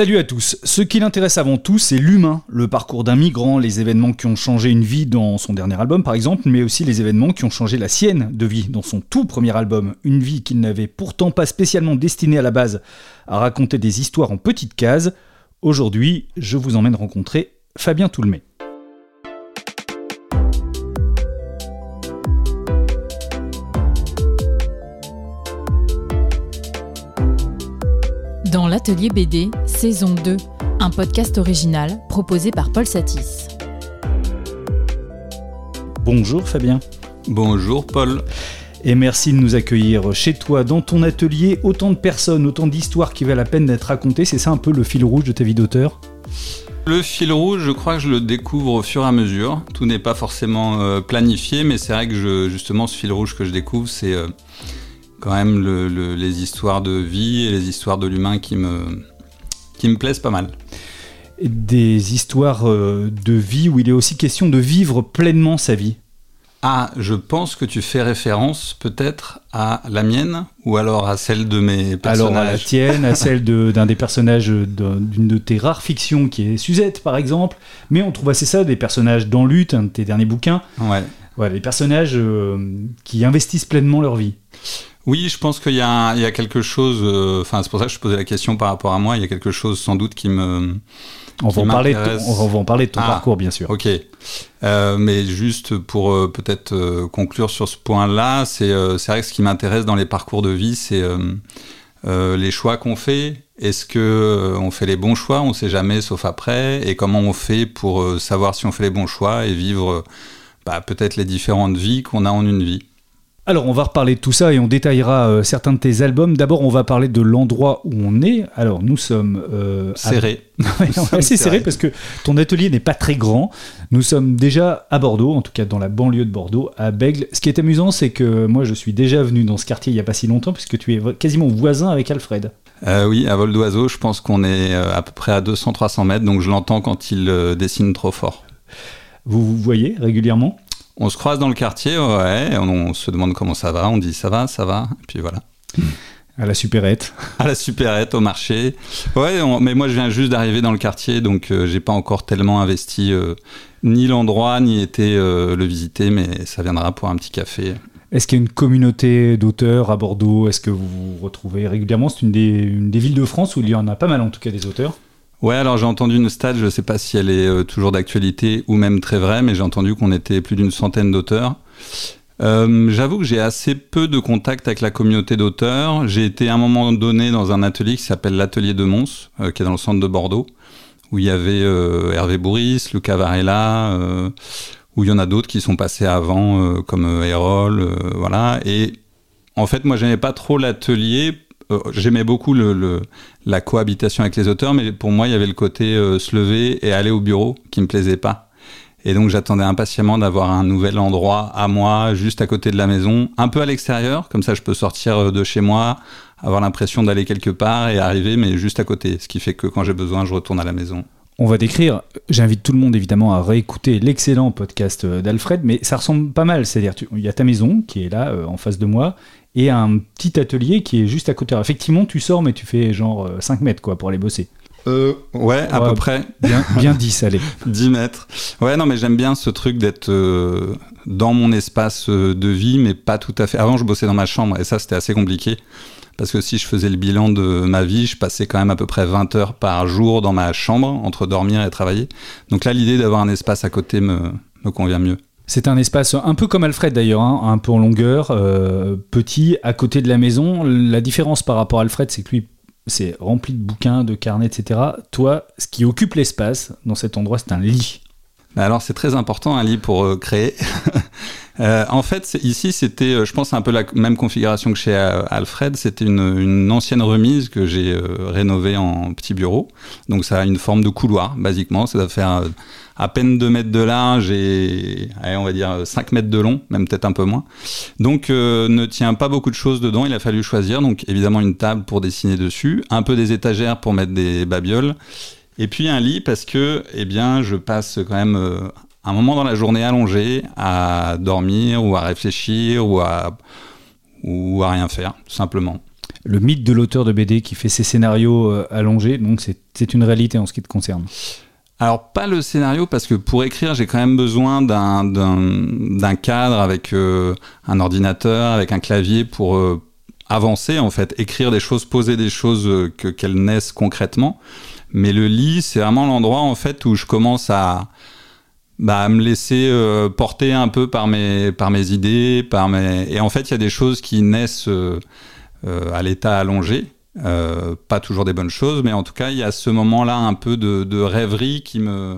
Salut à tous. Ce qui l'intéresse avant tout, c'est l'humain, le parcours d'un migrant, les événements qui ont changé une vie dans son dernier album par exemple, mais aussi les événements qui ont changé la sienne de vie dans son tout premier album, une vie qu'il n'avait pourtant pas spécialement destinée à la base à raconter des histoires en petites cases. Aujourd'hui, je vous emmène rencontrer Fabien Toulmé. L'atelier BD, saison 2, un podcast original proposé par Paul Satis. Bonjour Fabien. Bonjour Paul. Et merci de nous accueillir chez toi, dans ton atelier. Autant de personnes, autant d'histoires qui valent la peine d'être racontées. C'est ça un peu le fil rouge de ta vie d'auteur? Le fil rouge, je crois que je le découvre au fur et à mesure. Tout n'est pas forcément euh, planifié, mais c'est vrai que je, justement, ce fil rouge que je découvre, c'est euh, quand même les histoires de vie et les histoires de l'humain qui me, qui me plaisent pas mal. Des histoires euh, de vie où il est aussi question de vivre pleinement sa vie. Ah, je pense que tu fais référence peut-être à la mienne ou alors à celle de mes personnages. Alors à la tienne, à celle d'un des personnages d'une de tes rares fictions qui est Suzette par exemple. Mais on trouve assez ça des personnages dans Lutte, un de tes derniers bouquins. Ouais. Voilà, des personnages euh, qui investissent pleinement leur vie. Oui, je pense qu'il y, a quelque chose. Euh, enfin, c'est pour ça que je posais la question par rapport à moi. Il y a quelque chose sans doute qui me. On va, en parler ton, on va en parler de ton parcours, bien sûr. Ok. Euh, mais juste pour euh, peut-être conclure sur ce point-là, c'est vrai que ce qui m'intéresse dans les parcours de vie, c'est les choix qu'on fait. Est-ce que on fait les bons choix? On ne sait jamais, sauf après. Et comment on fait pour savoir si on fait les bons choix et vivre bah, peut-être les différentes vies qu'on a en une vie? Alors on va reparler de tout ça et on détaillera euh, certains de tes albums. D'abord on va parler de l'endroit où on est. Alors nous sommes euh, serrés. assez serrés parce que ton atelier n'est pas très grand. Nous sommes déjà à Bordeaux, en tout cas dans la banlieue de Bordeaux, à Bègle. Ce qui est amusant c'est que moi je suis déjà venu dans ce quartier il n'y a pas si longtemps puisque tu es quasiment voisin avec Alfred. Euh, oui, à vol d'oiseau, je pense qu'on est à peu près à 200-300 mètres, donc je l'entends quand il dessine trop fort. Vous vous voyez régulièrement? On se croise dans le quartier, ouais, on, se demande comment ça va, on dit ça va, ça va, et puis voilà. À la supérette. À la supérette, au marché. Ouais, mais moi je viens juste d'arriver dans le quartier, donc euh, j'ai pas encore tellement investi euh, ni l'endroit, ni été euh, le visiter, mais ça viendra pour un petit café. Est-ce qu'il y a une communauté d'auteurs à Bordeaux? Est-ce que vous vous retrouvez régulièrement? C'est une des villes de France où il y en a pas mal en tout cas des auteurs Ouais, alors j'ai entendu une stat, je ne sais pas si elle est euh, toujours d'actualité ou même très vraie, mais j'ai entendu qu'on était plus d'une centaine d'auteurs. Euh, j'avoue que j'ai assez peu de contact avec la communauté d'auteurs. J'ai été à un moment donné dans un atelier qui s'appelle l'Atelier de Mons, euh, qui est dans le centre de Bordeaux, où il y avait Hervé Bourris, Luca Varela, où il y en a d'autres qui sont passés avant, comme Erol, voilà. Et en fait, moi, j'aimais pas trop l'atelier euh, j'aimais beaucoup la cohabitation avec les auteurs, mais pour moi, il y avait le côté euh, se lever et aller au bureau qui me plaisait pas. Et donc j'attendais impatiemment d'avoir un nouvel endroit à moi, juste à côté de la maison, un peu à l'extérieur, comme ça je peux sortir euh, de chez moi, avoir l'impression d'aller quelque part et arriver, mais juste à côté. Ce qui fait que quand j'ai besoin, je retourne à la maison. On va décrire, j'invite tout le monde évidemment à réécouter l'excellent podcast d'Alfred, mais ça ressemble pas mal, c'est-à-dire il y a ta maison qui est là en face de moi, et un petit atelier qui est juste à côté. effectivement, tu sors, mais tu fais genre 5 euh, mètres quoi, pour aller bosser. Euh, ouais, à peu près. Bien, bien 10, allez. 10 mètres. Ouais, non, mais j'aime bien ce truc d'être euh, dans mon espace euh, de vie, mais pas tout à fait. Avant, je bossais dans ma chambre, et ça, c'était assez compliqué. Parce que si je faisais le bilan de ma vie, je passais quand même à peu près 20 heures par jour dans ma chambre, entre dormir et travailler. Donc là, l'idée d'avoir un espace à côté me, me convient mieux. C'est un espace un peu comme Alfred d'ailleurs, hein, un peu en longueur, euh, petit, à côté de la maison. La différence par rapport à Alfred, c'est que lui, c'est rempli de bouquins, de carnets, etc. Toi, ce qui occupe l'espace dans cet endroit, c'est un lit. Bah alors c'est très important un lit pour euh, créer. Euh, en fait, ici, c'était, je pense, un peu la même configuration que chez Alfred. C'était une, ancienne remise que j'ai rénovée en petit bureau. Donc ça a une forme de couloir, basiquement. Ça doit faire à peine 2 mètres de large et on va dire 5 mètres de long, même peut-être un peu moins. Donc euh, ne tient pas beaucoup de choses dedans, il a fallu choisir. Donc évidemment une table pour dessiner dessus, un peu des étagères pour mettre des babioles, et puis un lit parce que eh bien, je passe quand même euh, un moment dans la journée allongé à dormir ou à réfléchir ou à, ou à rien faire, tout simplement. le mythe de l'auteur de BD qui fait ses scénarios euh, allongés, donc c'est une réalité en ce qui te concerne. Alors pas le scénario parce que pour écrire j'ai quand même besoin d'un cadre avec euh, un ordinateur, avec un clavier pour euh, avancer en fait, écrire des choses, poser des choses que qu'elles naissent concrètement. Mais le lit c'est vraiment l'endroit en fait où je commence à bah, me laisser porter un peu par mes par mes idées, par mes et en fait il y a des choses qui naissent euh, à l'état allongé. Euh, pas toujours des bonnes choses, mais en tout cas, il y a ce moment-là un peu de, rêverie qui me,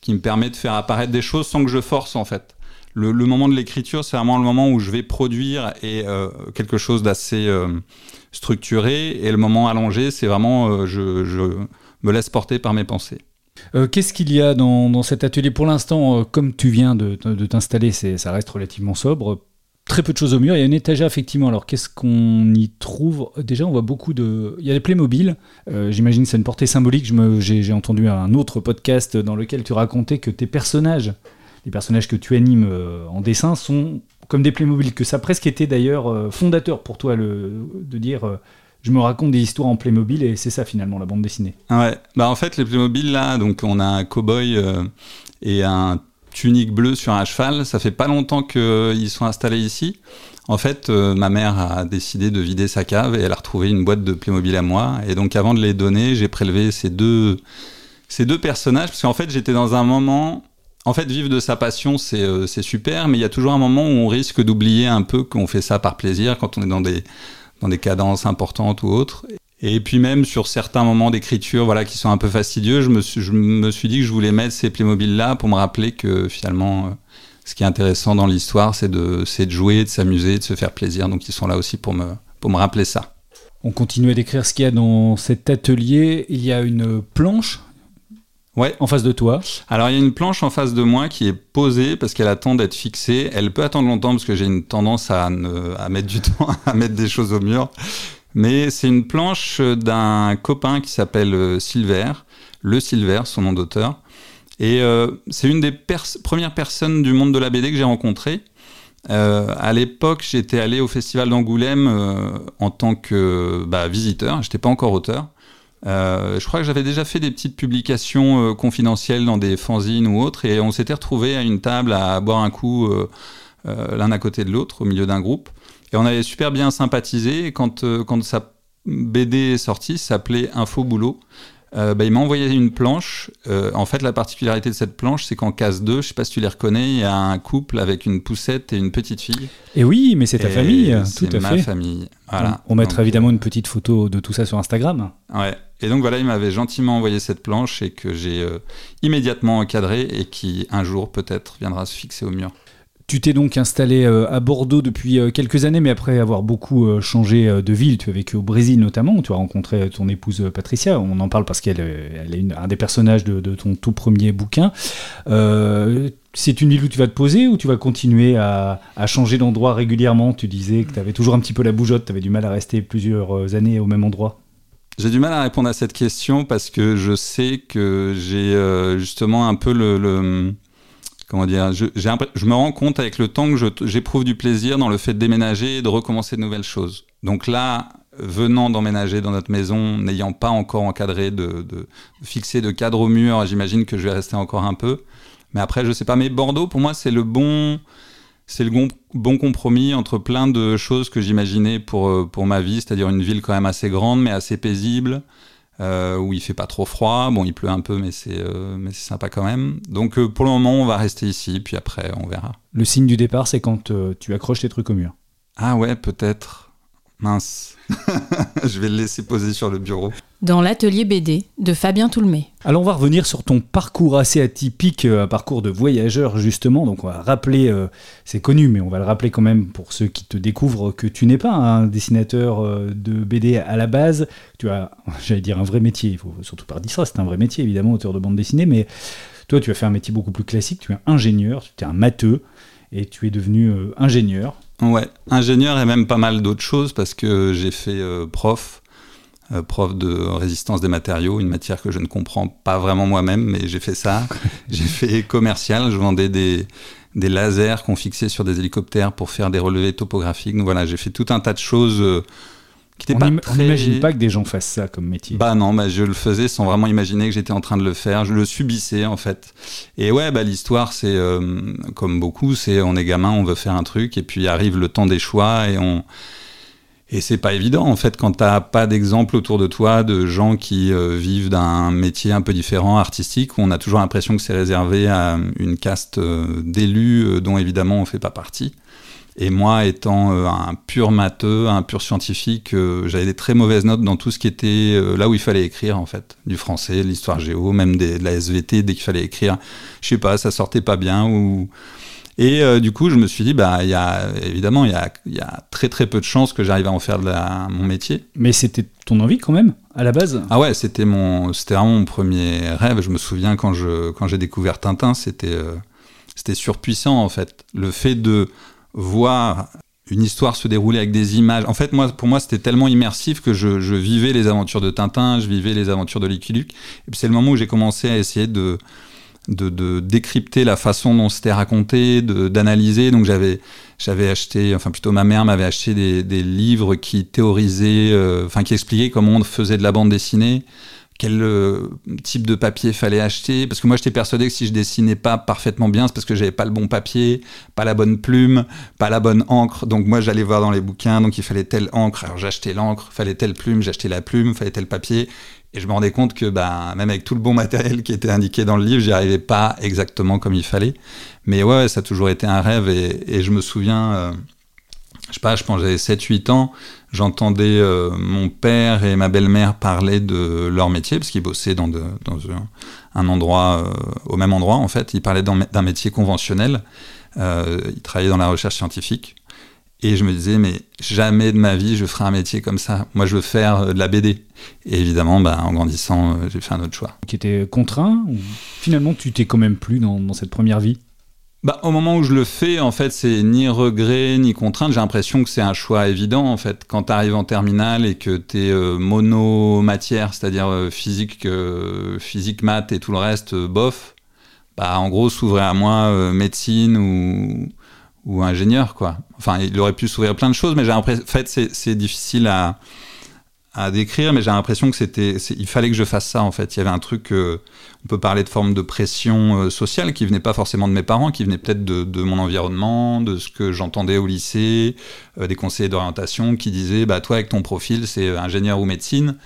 qui me permet de faire apparaître des choses sans que je force en fait. Le, moment de l'écriture, c'est vraiment le moment où je vais produire et euh, quelque chose d'assez structuré, et le moment allongé, c'est vraiment je, me laisse porter par mes pensées. Qu'est-ce qu'il y a dans, dans, cet atelier? Pour l'instant Comme tu viens de, de t'installer, ça reste relativement sobre très peu de choses au mur. Il y a une étagère, effectivement. Alors, qu'est-ce qu'on y trouve? Déjà, on voit beaucoup de. Il y a des Playmobil. Euh, J'imagine que c'est une portée symbolique. J'ai entendu un autre podcast dans lequel tu racontais que tes personnages, les personnages que tu animes euh, en dessin, sont comme des Playmobil. Que ça a presque été d'ailleurs euh, fondateur pour toi de dire. Euh, je me raconte des histoires en Playmobil et c'est ça finalement la bande dessinée. Ouais, bah en fait les Playmobil là, donc on a un cowboy et un tunique bleue sur un cheval. Ça fait pas longtemps qu'ils sont installés ici. En fait, euh, ma mère a décidé de vider sa cave et elle a retrouvé une boîte de Playmobil à moi. Et donc, avant de les donner, j'ai prélevé ces deux, personnages parce qu'en fait, j'étais dans un moment. En fait, vivre de sa passion, c'est euh, super, mais il y a toujours un moment où on risque d'oublier un peu qu'on fait ça par plaisir quand on est dans des, des cadences importantes ou autres. Et puis même sur certains moments d'écriture voilà, qui sont un peu fastidieux, je me, suis, je me suis dit que je voulais mettre ces Playmobil-là pour me rappeler que finalement, euh, ce qui est intéressant dans l'histoire, c'est de, de jouer, de s'amuser, de se faire plaisir. Donc ils sont là aussi pour me, pour me rappeler ça. On continue à décrire ce qu'il y a dans cet atelier. Il y a une planche Ouais. En face de toi. Alors il y a une planche en face de moi qui est posée parce qu'elle attend d'être fixée. Elle peut attendre longtemps parce que j'ai une tendance à, à mettre du temps à mettre des choses au mur. Mais c'est une planche d'un copain qui s'appelle euh, Silver, le Silver, son nom d'auteur. Et euh, c'est une des premières personnes du monde de la BD que j'ai rencontrées. Euh, à l'époque, j'étais allé au festival d'Angoulême euh, en tant que bah, visiteur. J'étais pas encore auteur. Euh, je crois que j'avais déjà fait des petites publications confidentielles dans des fanzines ou autres, et on s'était retrouvés à une table à boire un coup l'un à côté de l'autre au milieu d'un groupe. Et on avait super bien sympathisé. Et quand, euh, quand sa BD est sortie, ça s'appelait Info Boulot. Euh, bah, il m'a envoyé une planche. Euh, en fait, la particularité de cette planche, c'est qu'en case 2, je sais pas si tu les reconnais, il y a un couple avec une poussette et une petite fille. Et oui, mais c'est ta famille, tout à ma fait. famille. Voilà. On, mettra évidemment une petite photo de tout ça sur Instagram. Ouais. Et donc voilà, il m'avait gentiment envoyé cette planche et que j'ai immédiatement encadré et qui un jour peut-être viendra se fixer au mur. Tu t'es donc installé euh, à Bordeaux depuis euh, quelques années, mais après avoir beaucoup euh, changé de ville, tu as vécu au Brésil notamment, tu as rencontré ton épouse Patricia. On en parle parce qu'elle est un des personnages de, ton tout premier bouquin. c'est une ville où tu vas te poser ou tu vas continuer à, changer d'endroit régulièrement? Tu disais que tu avais toujours un petit peu la bougeotte, tu avais du mal à rester plusieurs années au même endroit. J'ai du mal à répondre à cette question parce que je sais que j'ai justement un peu le comment dire, je, me rends compte avec le temps que j'éprouve du plaisir dans le fait de déménager et de recommencer de nouvelles choses. Donc là, venant d'emménager dans notre maison, n'ayant pas encore encadré, de, de, fixer de cadre au mur, j'imagine que je vais rester encore un peu. Mais après, je sais pas. Mais Bordeaux, pour moi, c'est le bon, c'est le bon, bon, compromis entre plein de choses que j'imaginais pour, euh, pour ma vie, c'est-à-dire une ville quand même assez grande, mais assez paisible, euh, où il fait pas trop froid. Bon, il pleut un peu, mais c'est euh, mais c'est sympa quand même. Donc euh, pour le moment, on va rester ici, puis après, on verra. Le signe du départ, c'est quand tu accroches tes trucs au mur. Ah ouais, peut-être. Mince. je vais le laisser poser sur le bureau. Dans l'atelier BD de Fabien Toulmé. Alors on va revenir sur ton parcours assez atypique, euh, un parcours de voyageur justement. Donc on va rappeler, euh, c'est connu, mais on va le rappeler quand même pour ceux qui te découvrent que tu n'es pas un dessinateur euh, de BD à la base. Tu as, j'allais dire, un vrai métier. Il faut surtout pas dire ça. C'est un vrai métier évidemment, auteur de bande dessinée. Mais toi, tu as fait un métier beaucoup plus classique. Tu es ingénieur, tu es un matheux et tu es devenu ingénieur. Ouais, ingénieur et même pas mal d'autres choses parce que j'ai fait euh, prof, euh, prof de résistance des matériaux, une matière que je ne comprends pas vraiment moi-même, mais j'ai fait ça. j'ai fait commercial, je vendais des, des lasers qu'on fixait sur des hélicoptères pour faire des relevés topographiques. Donc voilà, j'ai fait tout un tas de choses euh, on n'imagine pas que des gens fassent ça comme métier. Bah non, bah je le faisais sans vraiment imaginer que j'étais en train de le faire. Je le subissais en fait. Et ouais, bah l'histoire, c'est euh, comme beaucoup, c'est on est gamin, on veut faire un truc, et puis arrive le temps des choix, et on et c'est pas évident en fait quand t'as pas d'exemple autour de toi de gens qui euh, vivent d'un métier un peu différent, artistique, où on a toujours l'impression que c'est réservé à une caste euh, d'élus dont évidemment on fait pas partie. Et moi, étant euh, un pur matheux, un pur scientifique, euh, j'avais des très mauvaises notes dans tout ce qui était euh, là où il fallait écrire, en fait. Du français, l'histoire géo, même de la SVT, dès qu'il fallait écrire. Je sais pas, ça sortait pas bien. Ou... Et du coup, je me suis dit, bah, y a, évidemment, il y a, y a, très très peu de chances que j'arrive à en faire de mon métier. Mais c'était ton envie quand même, à la base? Ah ouais, c'était mon, c'était vraiment mon premier rêve. Je me souviens quand, je, quand j'ai découvert Tintin, c'était, c'était surpuissant, en fait. Le fait de voir une histoire se dérouler avec des images. En fait, moi, pour moi, c'était tellement immersif que je, vivais les aventures de Tintin, je vivais les aventures de Lucky Luke. Et puis c'est le moment où j'ai commencé à essayer de, de, décrypter la façon dont c'était raconté, d'analyser. Donc j'avais j'avais acheté, enfin plutôt ma mère m'avait acheté des, livres qui théorisaient, euh, enfin qui expliquaient comment on faisait de la bande dessinée quel euh, type de papier fallait acheter. Parce que moi, j'étais persuadé que si je dessinais pas parfaitement bien, c'est parce que j'avais pas le bon papier, pas la bonne plume, pas la bonne encre. Donc moi, j'allais voir dans les bouquins, donc il fallait telle encre. Alors j'achetais l'encre, fallait telle plume, j'achetais la plume, fallait tel papier. Et je me rendais compte que bah, même avec tout le bon matériel qui était indiqué dans le livre, j'y arrivais pas exactement comme il fallait. Mais ouais, ça a toujours été un rêve. Et, je me souviens, euh, je sais pas, je pense j'avais 7-8 ans, j'entendais euh, mon père et ma belle-mère parler de leur métier, parce qu'ils bossaient dans, un, endroit, euh, au même endroit en fait. Ils parlaient d'un métier conventionnel. Euh, ils travaillaient dans la recherche scientifique. Et je me disais, mais jamais de ma vie je ferai un métier comme ça. Moi, je veux faire de la BD. Et évidemment, bah, en grandissant, j'ai fait un autre choix. Qui était contraint ou finalement tu t'es quand même plus dans cette première vie? Bah, au moment où je le fais, en fait, c'est ni regret ni contrainte. J'ai l'impression que c'est un choix évident, en fait. Quand tu arrives en terminale et que tu es euh, mono-matière, c'est-à-dire euh, physique, euh, physique, maths et tout le reste, bof, bah, en gros, s'ouvrait à moi médecine ou, ou ingénieur, quoi. Enfin, il aurait pu s'ouvrir plein de choses, mais j'ai l'impression, en fait, c'est difficile à, à décrire, mais j'ai l'impression que c'était, il fallait que je fasse ça en fait. Il y avait un truc, euh, on peut parler de forme de pression euh, sociale qui venait pas forcément de mes parents, qui venait peut-être de, mon environnement, de ce que j'entendais au lycée, euh, des conseillers d'orientation qui disaient, bah toi avec ton profil c'est ingénieur ou médecine.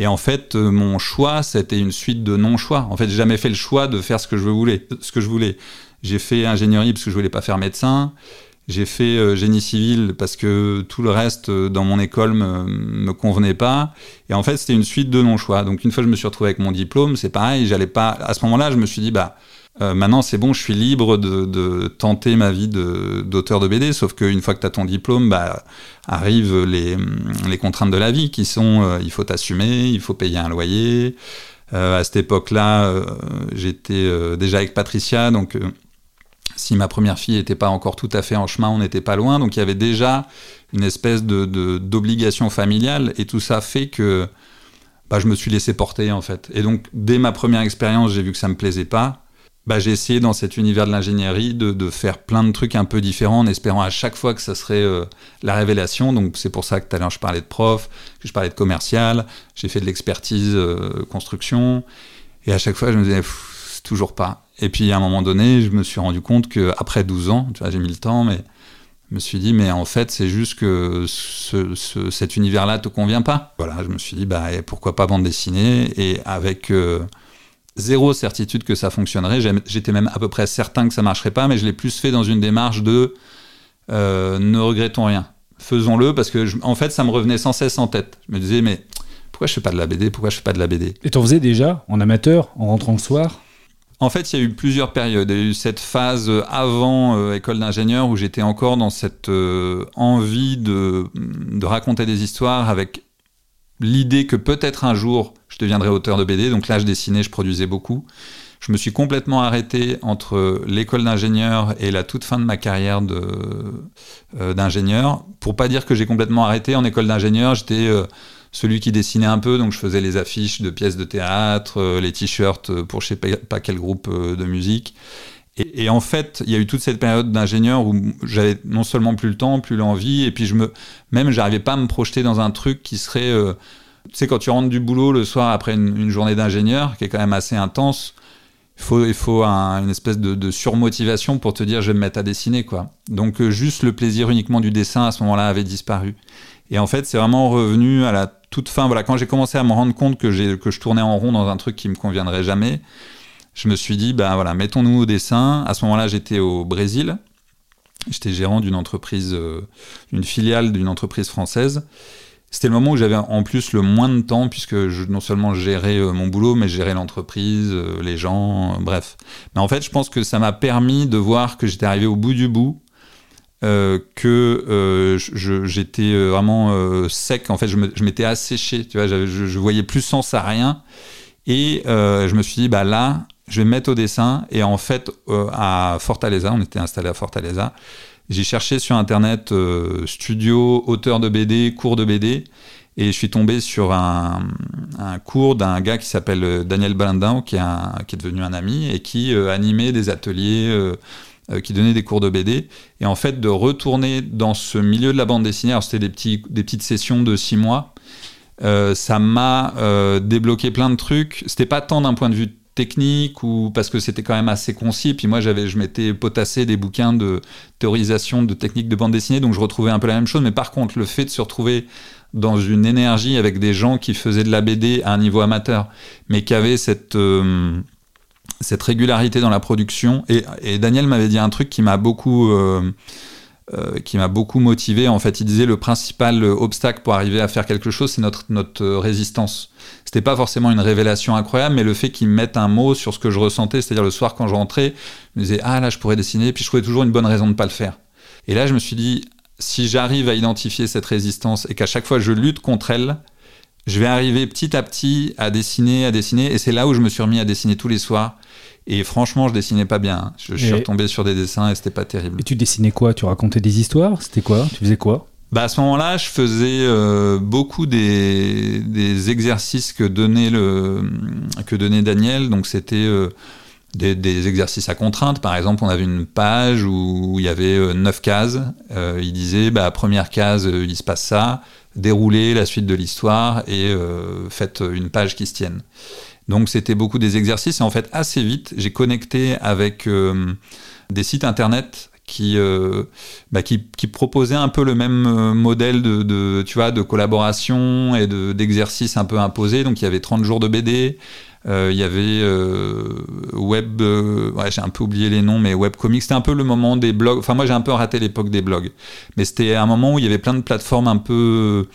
Et en fait, mon choix, c'était une suite de non-choix. En fait, j'ai jamais fait le choix de faire ce que je voulais. Ce que je voulais. J'ai fait ingénierie parce que je voulais pas faire médecin. J'ai fait euh, génie civil parce que tout le reste euh, dans mon école me, me convenait pas. Et en fait, c'était une suite de non-choix. Donc une fois que je me suis retrouvé avec mon diplôme, c'est pareil. J'allais pas. À ce moment-là, je me suis dit bah euh, maintenant c'est bon, je suis libre de, tenter ma vie d'auteur de, BD. Sauf qu'une fois que tu as ton diplôme, bah arrivent les, les contraintes de la vie qui sont il faut t'assumer, il faut payer un loyer. à cette époque-là, j'étais déjà avec Patricia, donc si ma première fille n'était pas encore tout à fait en chemin, on n'était pas loin. Donc il y avait déjà une espèce de, d'obligation familiale et tout ça fait que bah, je me suis laissé porter en fait. Et donc dès ma première expérience, j'ai vu que ça me plaisait pas. Bah, j'ai essayé dans cet univers de l'ingénierie de, faire plein de trucs un peu différents en espérant à chaque fois que ça serait euh, la révélation. Donc c'est pour ça que tout à l'heure je parlais de prof, que je parlais de commercial, j'ai fait de l'expertise euh, construction. Et à chaque fois je me disais, toujours pas. Et puis à un moment donné, je me suis rendu compte que après 12 ans, tu vois, j'ai mis le temps, mais je me suis dit, mais en fait, c'est juste que cet univers-là te convient pas. Voilà, je me suis dit, bah, pourquoi pas bande dessinée? Et avec euh, zéro certitude que ça fonctionnerait, j'étais même à peu près certain que ça marcherait pas, mais je l'ai plus fait dans une démarche de euh, ne regrettons rien. Faisons-le parce que, en fait, ça me revenait sans cesse en tête. Je me disais, mais pourquoi je fais pas de la BD Pourquoi je fais pas de la BD Et t'en faisais déjà en amateur, en rentrant le soir? En fait, il y a eu plusieurs périodes. Il y a eu cette phase avant euh, école d'ingénieur où j'étais encore dans cette euh, envie de, raconter des histoires avec l'idée que peut-être un jour je deviendrais auteur de BD. Donc là, je dessinais, je produisais beaucoup. Je me suis complètement arrêté entre l'école d'ingénieur et la toute fin de ma carrière euh, d'ingénieur. Pour pas dire que j'ai complètement arrêté en école d'ingénieur, j'étais celui qui dessinait un peu, donc je faisais les affiches de pièces de théâtre, euh, les t-shirts pour je sais pas quel groupe euh, de musique. Et, en fait, il y a eu toute cette période d'ingénieur où j'avais non seulement plus le temps, plus l'envie, et puis je me, même j'arrivais pas à me projeter dans un truc qui serait, euh, tu sais, quand tu rentres du boulot le soir après une, journée d'ingénieur, qui est quand même assez intense, il faut, il faut une espèce de, surmotivation pour te dire je vais me mettre à dessiner, quoi. Donc euh, juste le plaisir uniquement du dessin à ce moment-là avait disparu. Et en fait, c'est vraiment revenu à la toute fin. Voilà, quand j'ai commencé à me rendre compte que, que je tournais en rond dans un truc qui me conviendrait jamais je me suis dit, ben voilà, mettons-nous au dessin. À ce moment-là, j'étais au Brésil. J'étais gérant d'une entreprise, euh, filiale d'une entreprise française. C'était le moment où j'avais en plus le moins de temps, puisque je, non seulement gérais euh, mon boulot, mais gérais l'entreprise, euh, les gens, bref. Mais en fait, je pense que ça m'a permis de voir que j'étais arrivé au bout du bout, que j'étais vraiment sec. En fait, je m'étais asséché, tu vois, je, je, voyais plus sens à rien. Et je me suis dit, bah là, je vais me mettre au dessin. Et en fait, euh, à Fortaleza, on était installé à Fortaleza, j'ai cherché sur Internet euh, studio, auteur de BD, cours de BD. Et je suis tombé sur un, cours d'un gars qui s'appelle euh, Daniel Balandin, qui, qui, est devenu un ami et qui animait des ateliers, qui donnait des cours de BD. Et en fait, de retourner dans ce milieu de la bande dessinée, alors c'était des, des petites sessions de six mois, ça m'a débloqué plein de trucs. C'était pas tant d'un point de vue technique ou parce que c'était quand même assez concis. Puis moi, j'avais, je m'étais potassé des bouquins de théorisation de techniques de bande dessinée, donc je retrouvais un peu la même chose. Mais par contre, le fait de se retrouver dans une énergie avec des gens qui faisaient de la BD à un niveau amateur, mais qui avaient cette euh, cette régularité dans la production. Et, Daniel m'avait dit un truc qui m'a beaucoup euh, euh, qui m'a beaucoup motivé. En fait, il disait le principal obstacle pour arriver à faire quelque chose, c'est notre notre résistance c'était pas forcément une révélation incroyable, mais le fait qu'ils mettent un mot sur ce que je ressentais, c'est-à-dire le soir quand je rentrais, je me disais ah là je pourrais dessiner, puis je trouvais toujours une bonne raison de ne pas le faire. Et là je me suis dit si j'arrive à identifier cette résistance et qu'à chaque fois je lutte contre elle, je vais arriver petit à petit à dessiner, à dessiner, et c'est là où je me suis remis à dessiner tous les soirs. Et franchement, je dessinais pas bien. Je, suis retombé sur des dessins et c'était pas terrible. Et tu dessinais quoi? Tu racontais des histoires? C'était quoi? Tu faisais quoi? Bah à ce moment-là, je faisais euh, beaucoup des, des, exercices que donnait, le, que donnait Daniel. Donc c'était euh, des, des, exercices à contrainte. Par exemple, on avait une page où, il y avait euh, neuf cases. il disait, bah, première case, il se passe ça. Déroulez la suite de l'histoire et faites une page qui se tienne. Donc c'était beaucoup des exercices. Et en fait, assez vite, j'ai connecté avec des sites internet qui, euh, bah, qui, un peu le même euh, modèle de, tu vois, de collaboration et d'exercice un peu imposé. Donc il y avait 30 jours de BD, euh, il y avait Web, ouais, j'ai un peu oublié les noms, mais Web Comics, c'était un peu le moment des blogs. Enfin, moi j'ai un peu raté l'époque des blogs, mais c'était un moment où il y avait plein de plateformes un peu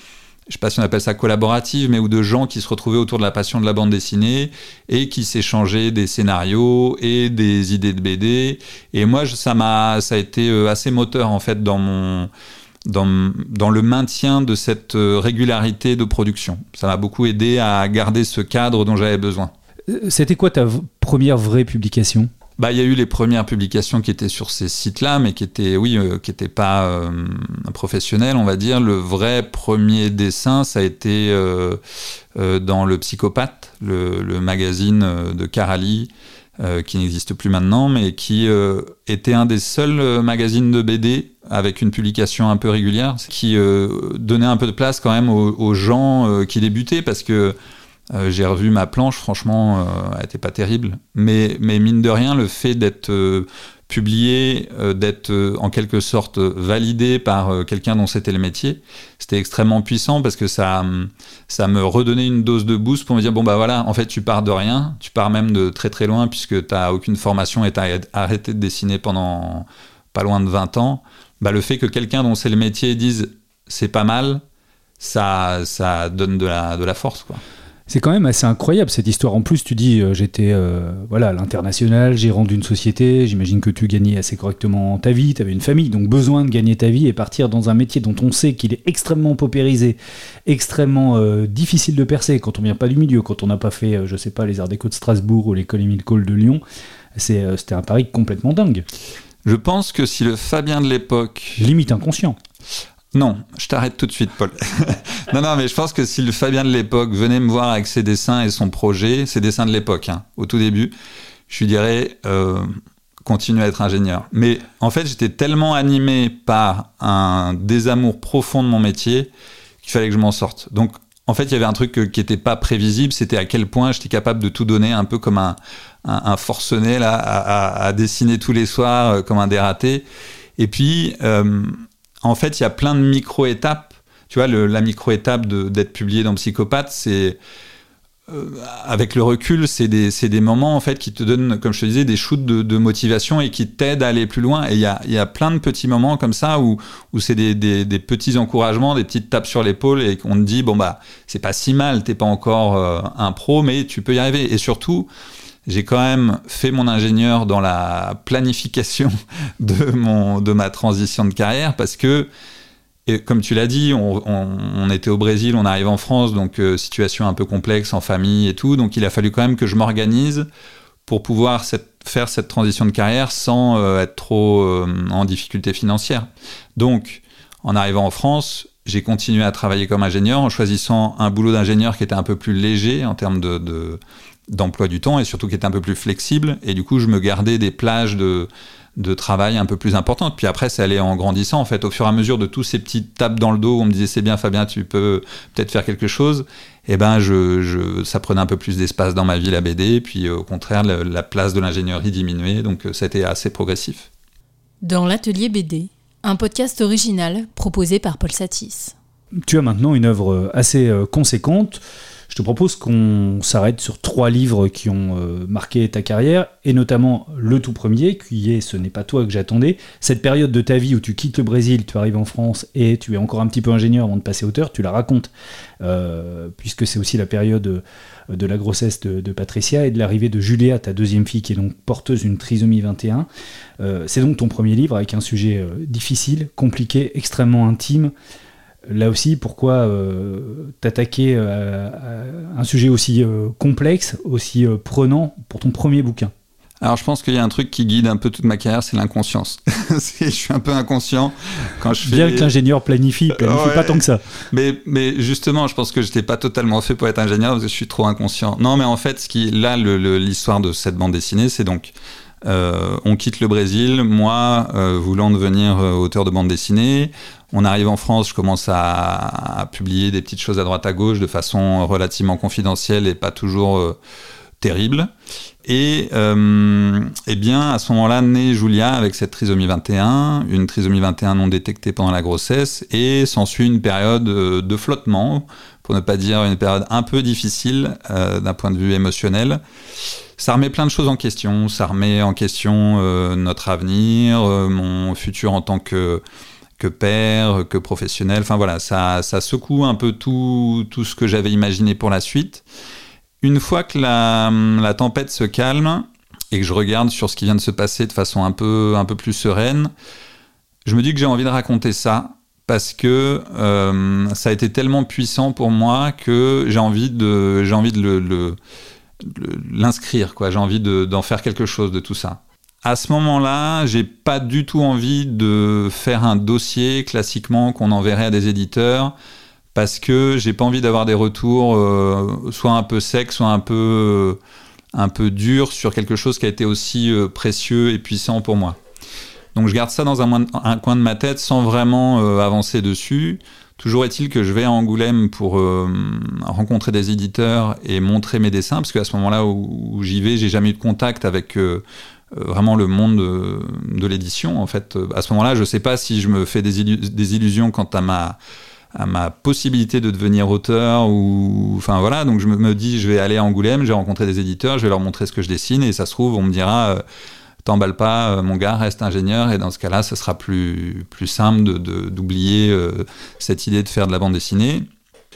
je sais pas si on appelle ça collaborative, mais ou de gens qui se retrouvaient autour de la passion de la bande dessinée et qui s'échangeaient des scénarios et des idées de BD. Et moi, ça m'a, ça a été euh, assez moteur en fait dans mon dans, dans le maintien de cette euh, régularité de production. Ça m'a beaucoup aidé à garder ce cadre dont j'avais besoin. Euh, c'était quoi ta première vraie publication? Bah, il y a eu les premières publications qui étaient sur ces sites-là, mais qui étaient, oui, euh, qui n'étaient pas euh, professionnelles, on va dire. Le vrai premier dessin, ça a été euh, dans Le Psychopathe, le, le magazine de Carali, qui n'existe plus maintenant, mais qui était un des seuls magazines de BD avec une publication un peu régulière, qui donnait un peu de place quand même aux, gens qui débutaient, parce que euh, j'ai revu ma planche, franchement, euh, elle n'était pas terrible. Mais, mais mine de rien, le fait d'être euh, publié, d'être en quelque sorte validé par quelqu'un dont c'était le métier, c'était extrêmement puissant parce que ça, ça me redonnait une dose de boost pour me dire bon bah voilà, en fait tu pars de rien, tu pars même de très très loin puisque tu n'as aucune formation et tu as arrêté de dessiner pendant pas loin de 20 ans. Bah, le fait que quelqu'un dont c'est le métier dise c'est pas mal, ça, ça donne de la, de la force quoi. C'est quand même assez incroyable cette histoire. En plus, tu dis, euh, j'étais euh, voilà, à l'international, gérant d'une société, j'imagine que tu gagnais assez correctement ta vie, tu avais une famille, donc besoin de gagner ta vie et partir dans un métier dont on sait qu'il est extrêmement paupérisé, extrêmement euh, difficile de percer quand on vient pas du milieu, quand on n'a pas fait, je sais pas, les arts déco de Strasbourg ou l'école Émile Cole de Lyon. C'était un pari complètement dingue. Je pense que si le Fabien de l'époque... Limite inconscient. Non, je t'arrête tout de suite, Paul. non, non, mais je pense que si le Fabien de l'époque venait me voir avec ses dessins et son projet, ses dessins de l'époque, hein, au tout début, je lui dirais, euh, continuer à être ingénieur. Mais en fait, j'étais tellement animé par un désamour profond de mon métier qu'il fallait que je m'en sorte. Donc, en fait, il y avait un truc qui n'était pas prévisible, c'était à quel point j'étais capable de tout donner, un peu comme un, forcené à, dessiner tous les soirs euh, comme un dératé. Et puis, euh, en fait, il y a plein de micro-étapes. Tu vois, la micro-étape d'être publié dans Psychopathe, c'est euh, avec le recul, c'est des, des, moments en fait qui te donnent, comme je te disais, des shoots de, motivation et qui t'aident à aller plus loin. Et il y a, y a, plein de petits moments comme ça où, où c'est des, des, petits encouragements, des petites tapes sur l'épaule et qu'on te dit bon bah c'est pas si mal, t'es pas encore euh, un pro, mais tu peux y arriver. Et surtout, j'ai quand même fait mon ingénieur dans la planification de mon de ma transition de carrière parce que comme tu l'as dit, on, était au Brésil, on arrive en France, donc euh, situation un peu complexe en famille et tout. Donc il a fallu quand même que je m'organise pour pouvoir faire cette transition de carrière sans euh, être trop euh, en difficulté financière. Donc en arrivant en France, j'ai continué à travailler comme ingénieur en choisissant un boulot d'ingénieur qui était un peu plus léger en termes de, d'emploi du temps et surtout qui était un peu plus flexible. Et du coup, je me gardais des plages de de travail un peu plus importante. Puis après, c'est allé en grandissant, en fait, au fur et à mesure de tous ces petites tapes dans le dos où on me disait c'est bien, Fabien, tu peux peut-être faire quelque chose. Et eh ben, je, ça prenait un peu plus d'espace dans ma vie, la BD. Puis au contraire, la, place de l'ingénierie diminuait. Donc c'était assez progressif. Dans l'atelier BD, un podcast original proposé par Paul Satis. Tu as maintenant une œuvre assez euh, conséquente. Je te propose qu'on s'arrête sur trois livres qui ont euh, marqué ta carrière, et notamment le tout premier, qui est Ce n'est pas toi que j'attendais. Cette période de ta vie où tu quittes le Brésil, tu arrives en France et tu es encore un petit peu ingénieur avant de passer auteur, tu la racontes, euh, puisque c'est aussi la période euh, de la grossesse de, Patricia et de l'arrivée de Julia, ta deuxième fille, qui est donc porteuse d'une trisomie 21. c'est donc ton premier livre avec un sujet difficile, compliqué, extrêmement intime là aussi, pourquoi euh, t'attaquer à, un sujet aussi euh, complexe, aussi euh, prenant pour ton premier bouquin? Alors je pense qu'il y a un truc qui guide un peu toute ma carrière, c'est l'inconscience. je suis un peu inconscient quand je fais... Bien que l'ingénieur planifie, planifie pas tant que ça. Mais, mais justement, je pense que je n'étais pas totalement fait pour être ingénieur parce que je suis trop inconscient. Non, mais en fait, ce qui, là, l'histoire de cette bande dessinée, c'est donc euh, on quitte le Brésil, moi euh, voulant devenir euh, auteur de bande dessinée. On arrive en France, je commence à, publier des petites choses à droite à gauche de façon relativement confidentielle et pas toujours terrible. Et eh bien, à ce moment-là, naît Julia avec cette trisomie 21, une trisomie 21 non détectée pendant la grossesse, et s'ensuit une période de flottement, pour ne pas dire une période un peu difficile d'un point de vue émotionnel ça remet plein de choses en question. Ça remet en question euh, notre avenir, euh, mon futur en tant que, que père, que professionnel. Enfin voilà, ça, ça secoue un peu tout, tout ce que j'avais imaginé pour la suite. Une fois que la, la, tempête se calme et que je regarde sur ce qui vient de se passer de façon un peu, un peu plus sereine, je me dis que j'ai envie de raconter ça parce que euh, ça a été tellement puissant pour moi que j'ai envie de, j'ai envie de le l'inscrire, quoi. J'ai envie d'en faire quelque chose de tout ça. À ce moment-là, j'ai pas du tout envie de faire un dossier classiquement qu'on enverrait à des éditeurs parce que j'ai pas envie d'avoir des retours euh, soit un peu secs, soit un peu euh, un peu durs sur quelque chose qui a été aussi euh, précieux et puissant pour moi. Donc je garde ça dans un, coin de ma tête sans vraiment avancer dessus. Toujours est-il que je vais à Angoulême pour rencontrer des éditeurs et montrer mes dessins, parce qu'à ce moment-là où, j'y vais, j'ai jamais eu de contact avec vraiment le monde de, l'édition. En fait, à ce moment-là, je ne sais pas si je me fais des, illusions quant à ma ma possibilité de devenir auteur ou enfin voilà donc je me, dis je vais aller à Angoulême je vais rencontrer des éditeurs je vais leur montrer ce que je dessine et ça se trouve on me dira t'emballe pas, euh, mon gars, reste ingénieur, et dans ce cas-là, ce sera plus, plus simple d'oublier de, euh, cette idée de faire de la bande dessinée.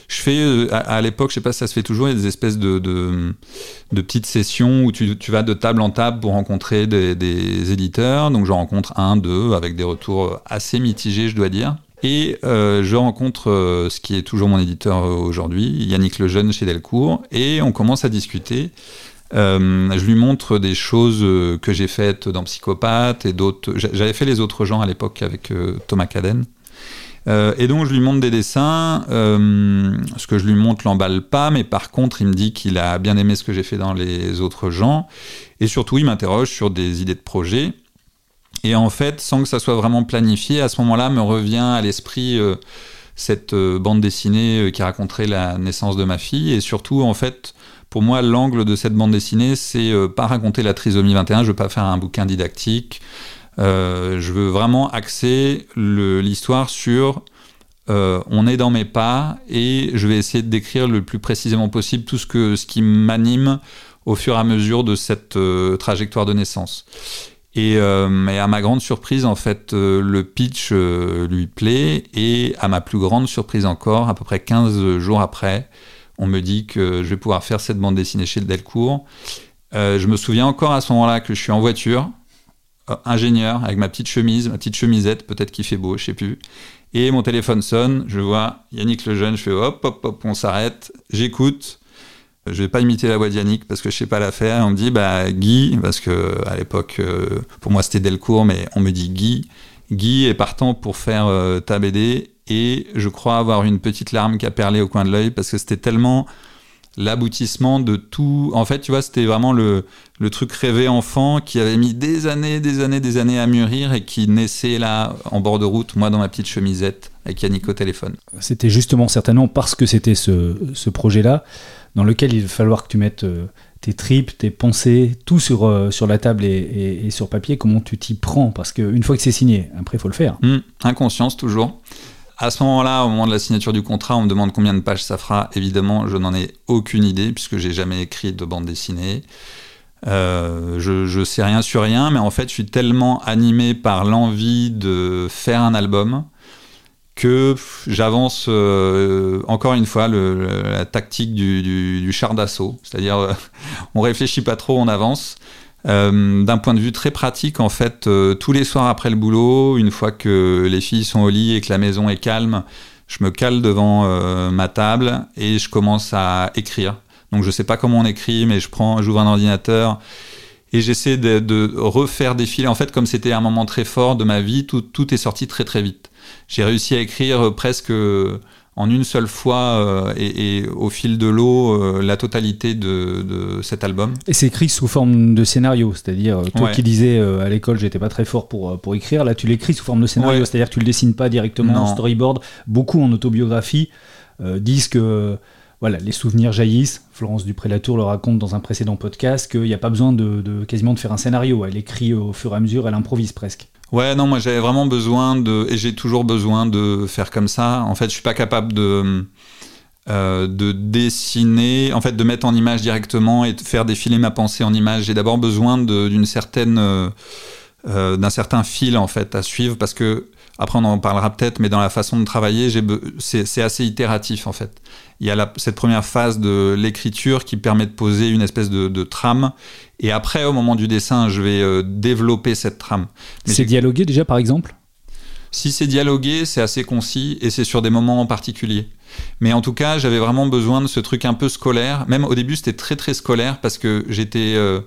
Je fais, euh, à, l'époque, je sais pas si ça se fait toujours, il y a des espèces de, de, petites sessions où tu, vas de table en table pour rencontrer des, des éditeurs. Donc, je rencontre un, deux, avec des retours assez mitigés, je dois dire. Et je rencontre ce qui est toujours mon éditeur aujourd'hui, Yannick Lejeune chez Delcourt, et on commence à discuter. Euh, je lui montre des choses euh, que j'ai faites dans Psychopathe et d'autres. J'avais fait les autres gens à l'époque avec euh, Thomas Caden. Et donc je lui montre des dessins. ce que je lui montre l'emballe pas, mais par contre il me dit qu'il a bien aimé ce que j'ai fait dans les autres gens. Et surtout il m'interroge sur des idées de projet. Et en fait, sans que ça soit vraiment planifié, à ce moment-là, me revient à l'esprit cette bande dessinée qui raconterait la naissance de ma fille. Et surtout, en fait, pour moi, l'angle de cette bande dessinée, c'est pas raconter la trisomie 21, je veux pas faire un bouquin didactique. Je veux vraiment axer l'histoire sur euh, on est dans mes pas et je vais essayer de décrire le plus précisément possible tout ce, que, ce qui m'anime au fur et à mesure de cette euh, trajectoire de naissance. Et, euh, à ma grande surprise, en fait, le pitch lui plaît et à ma plus grande surprise encore, à peu près 15 jours après, on me dit que je vais pouvoir faire cette bande dessinée chez Delcourt. je me souviens encore à ce moment-là que je suis en voiture, ingénieur, avec ma petite chemise, ma petite chemisette, peut-être qu'il fait beau, je sais plus. Et mon téléphone sonne, je vois Yannick le jeune, je fais hop, hop, hop, on s'arrête, j'écoute. Je vais pas imiter la voix d'Yannick parce que je sais pas la faire. On me dit, bah, Guy, parce que à l'époque, euh, pour moi c'était Delcourt, mais on me dit Guy. Guy est partant pour faire euh, ta BD et je crois avoir une petite larme qui a perlé au coin de l'œil parce que c'était tellement l'aboutissement de tout. En fait, tu vois, c'était vraiment le, le, truc rêvé enfant qui avait mis des années, des années, des années à mûrir et qui naissait là, en bord de route, moi dans ma petite chemisette, avec Yannick au téléphone. C'était justement certainement parce que c'était ce, ce projet-là, dans lequel il va falloir que tu mettes euh, tes tripes, tes pensées, tout sur, euh, sur la table et, et, sur papier, comment tu t'y prends? Parce qu'une fois que c'est signé, après, il faut le faire. Mmh, inconscience, toujours. À ce moment-là, au moment de la signature du contrat, on me demande combien de pages ça fera. Évidemment, je n'en ai aucune idée puisque j'ai jamais écrit de bande dessinée. Euh, je, je sais rien sur rien, mais en fait, je suis tellement animé par l'envie de faire un album que j'avance euh, encore une fois la tactique du, char d'assaut, c'est-à-dire euh, on réfléchit pas trop, on avance. Euh, d'un point de vue très pratique, en fait, euh, tous les soirs après le boulot, une fois que les filles sont au lit et que la maison est calme, je me cale devant euh, ma table et je commence à écrire. Donc je sais pas comment on écrit, mais je prends, j'ouvre un ordinateur et j'essaie de, refaire défiler. En fait, comme c'était un moment très fort de ma vie, tout, tout est sorti très très vite. J'ai réussi à écrire presque en une seule fois euh, et, au fil de l'eau euh, la totalité de, cet album. Et c'est écrit sous forme de scénario, c'est-à-dire euh, toi qui disais à l'école j'étais pas très fort pour, pour écrire, là tu l'écris sous forme de scénario, c'est-à-dire que tu le dessines pas directement en storyboard. Beaucoup en autobiographie disent que voilà, les souvenirs jaillissent. Florence Dupré-Latour le raconte dans un précédent podcast qu'il n'y a pas besoin de, de, quasiment de faire un scénario. Elle écrit au fur et à mesure, elle improvise presque. Ouais, non, moi j'avais vraiment besoin de, et j'ai toujours besoin de faire comme ça. En fait, je suis pas capable de euh, de dessiner, en fait, de mettre en image directement et de faire défiler ma pensée en image. J'ai d'abord besoin d'une certaine euh, euh, d'un certain fil en fait à suivre parce que après on en parlera peut-être, mais dans la façon de travailler, c'est assez itératif en fait. Il y a cette première phase de l'écriture qui permet de poser une espèce de, trame et après, au moment du dessin, je vais euh, développer cette trame. C'est dialogué déjà, par exemple? Si c'est dialogué, c'est assez concis et c'est sur des moments en particulier. Mais en tout cas, j'avais vraiment besoin de ce truc un peu scolaire. Même au début, c'était très très scolaire parce que j'étais. Euh,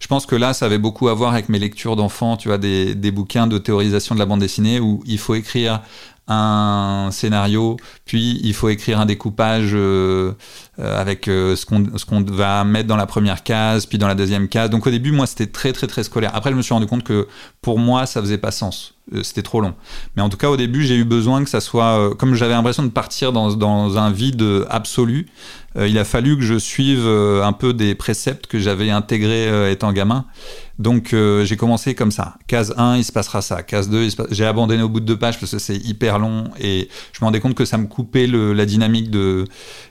je pense que là, ça avait beaucoup à voir avec mes lectures d'enfants, tu vois, des, des, bouquins de théorisation de la bande dessinée où il faut écrire un scénario, puis il faut écrire un découpage euh, euh, avec euh, ce qu'on va mettre dans la première case, puis dans la deuxième case. Donc au début, moi, c'était très très très scolaire. Après, je me suis rendu compte que pour moi, ça faisait pas sens. C'était trop long. Mais en tout cas, au début, j'ai eu besoin que ça soit, comme j'avais l'impression de partir dans, dans, un vide absolu, il a fallu que je suive un peu des préceptes que j'avais intégrés étant gamin. Donc euh, j'ai commencé comme ça. Case 1, il se passera ça. Case 2, j'ai abandonné au bout de deux pages parce que c'est hyper long et je me rendais compte que ça me coupait la dynamique de,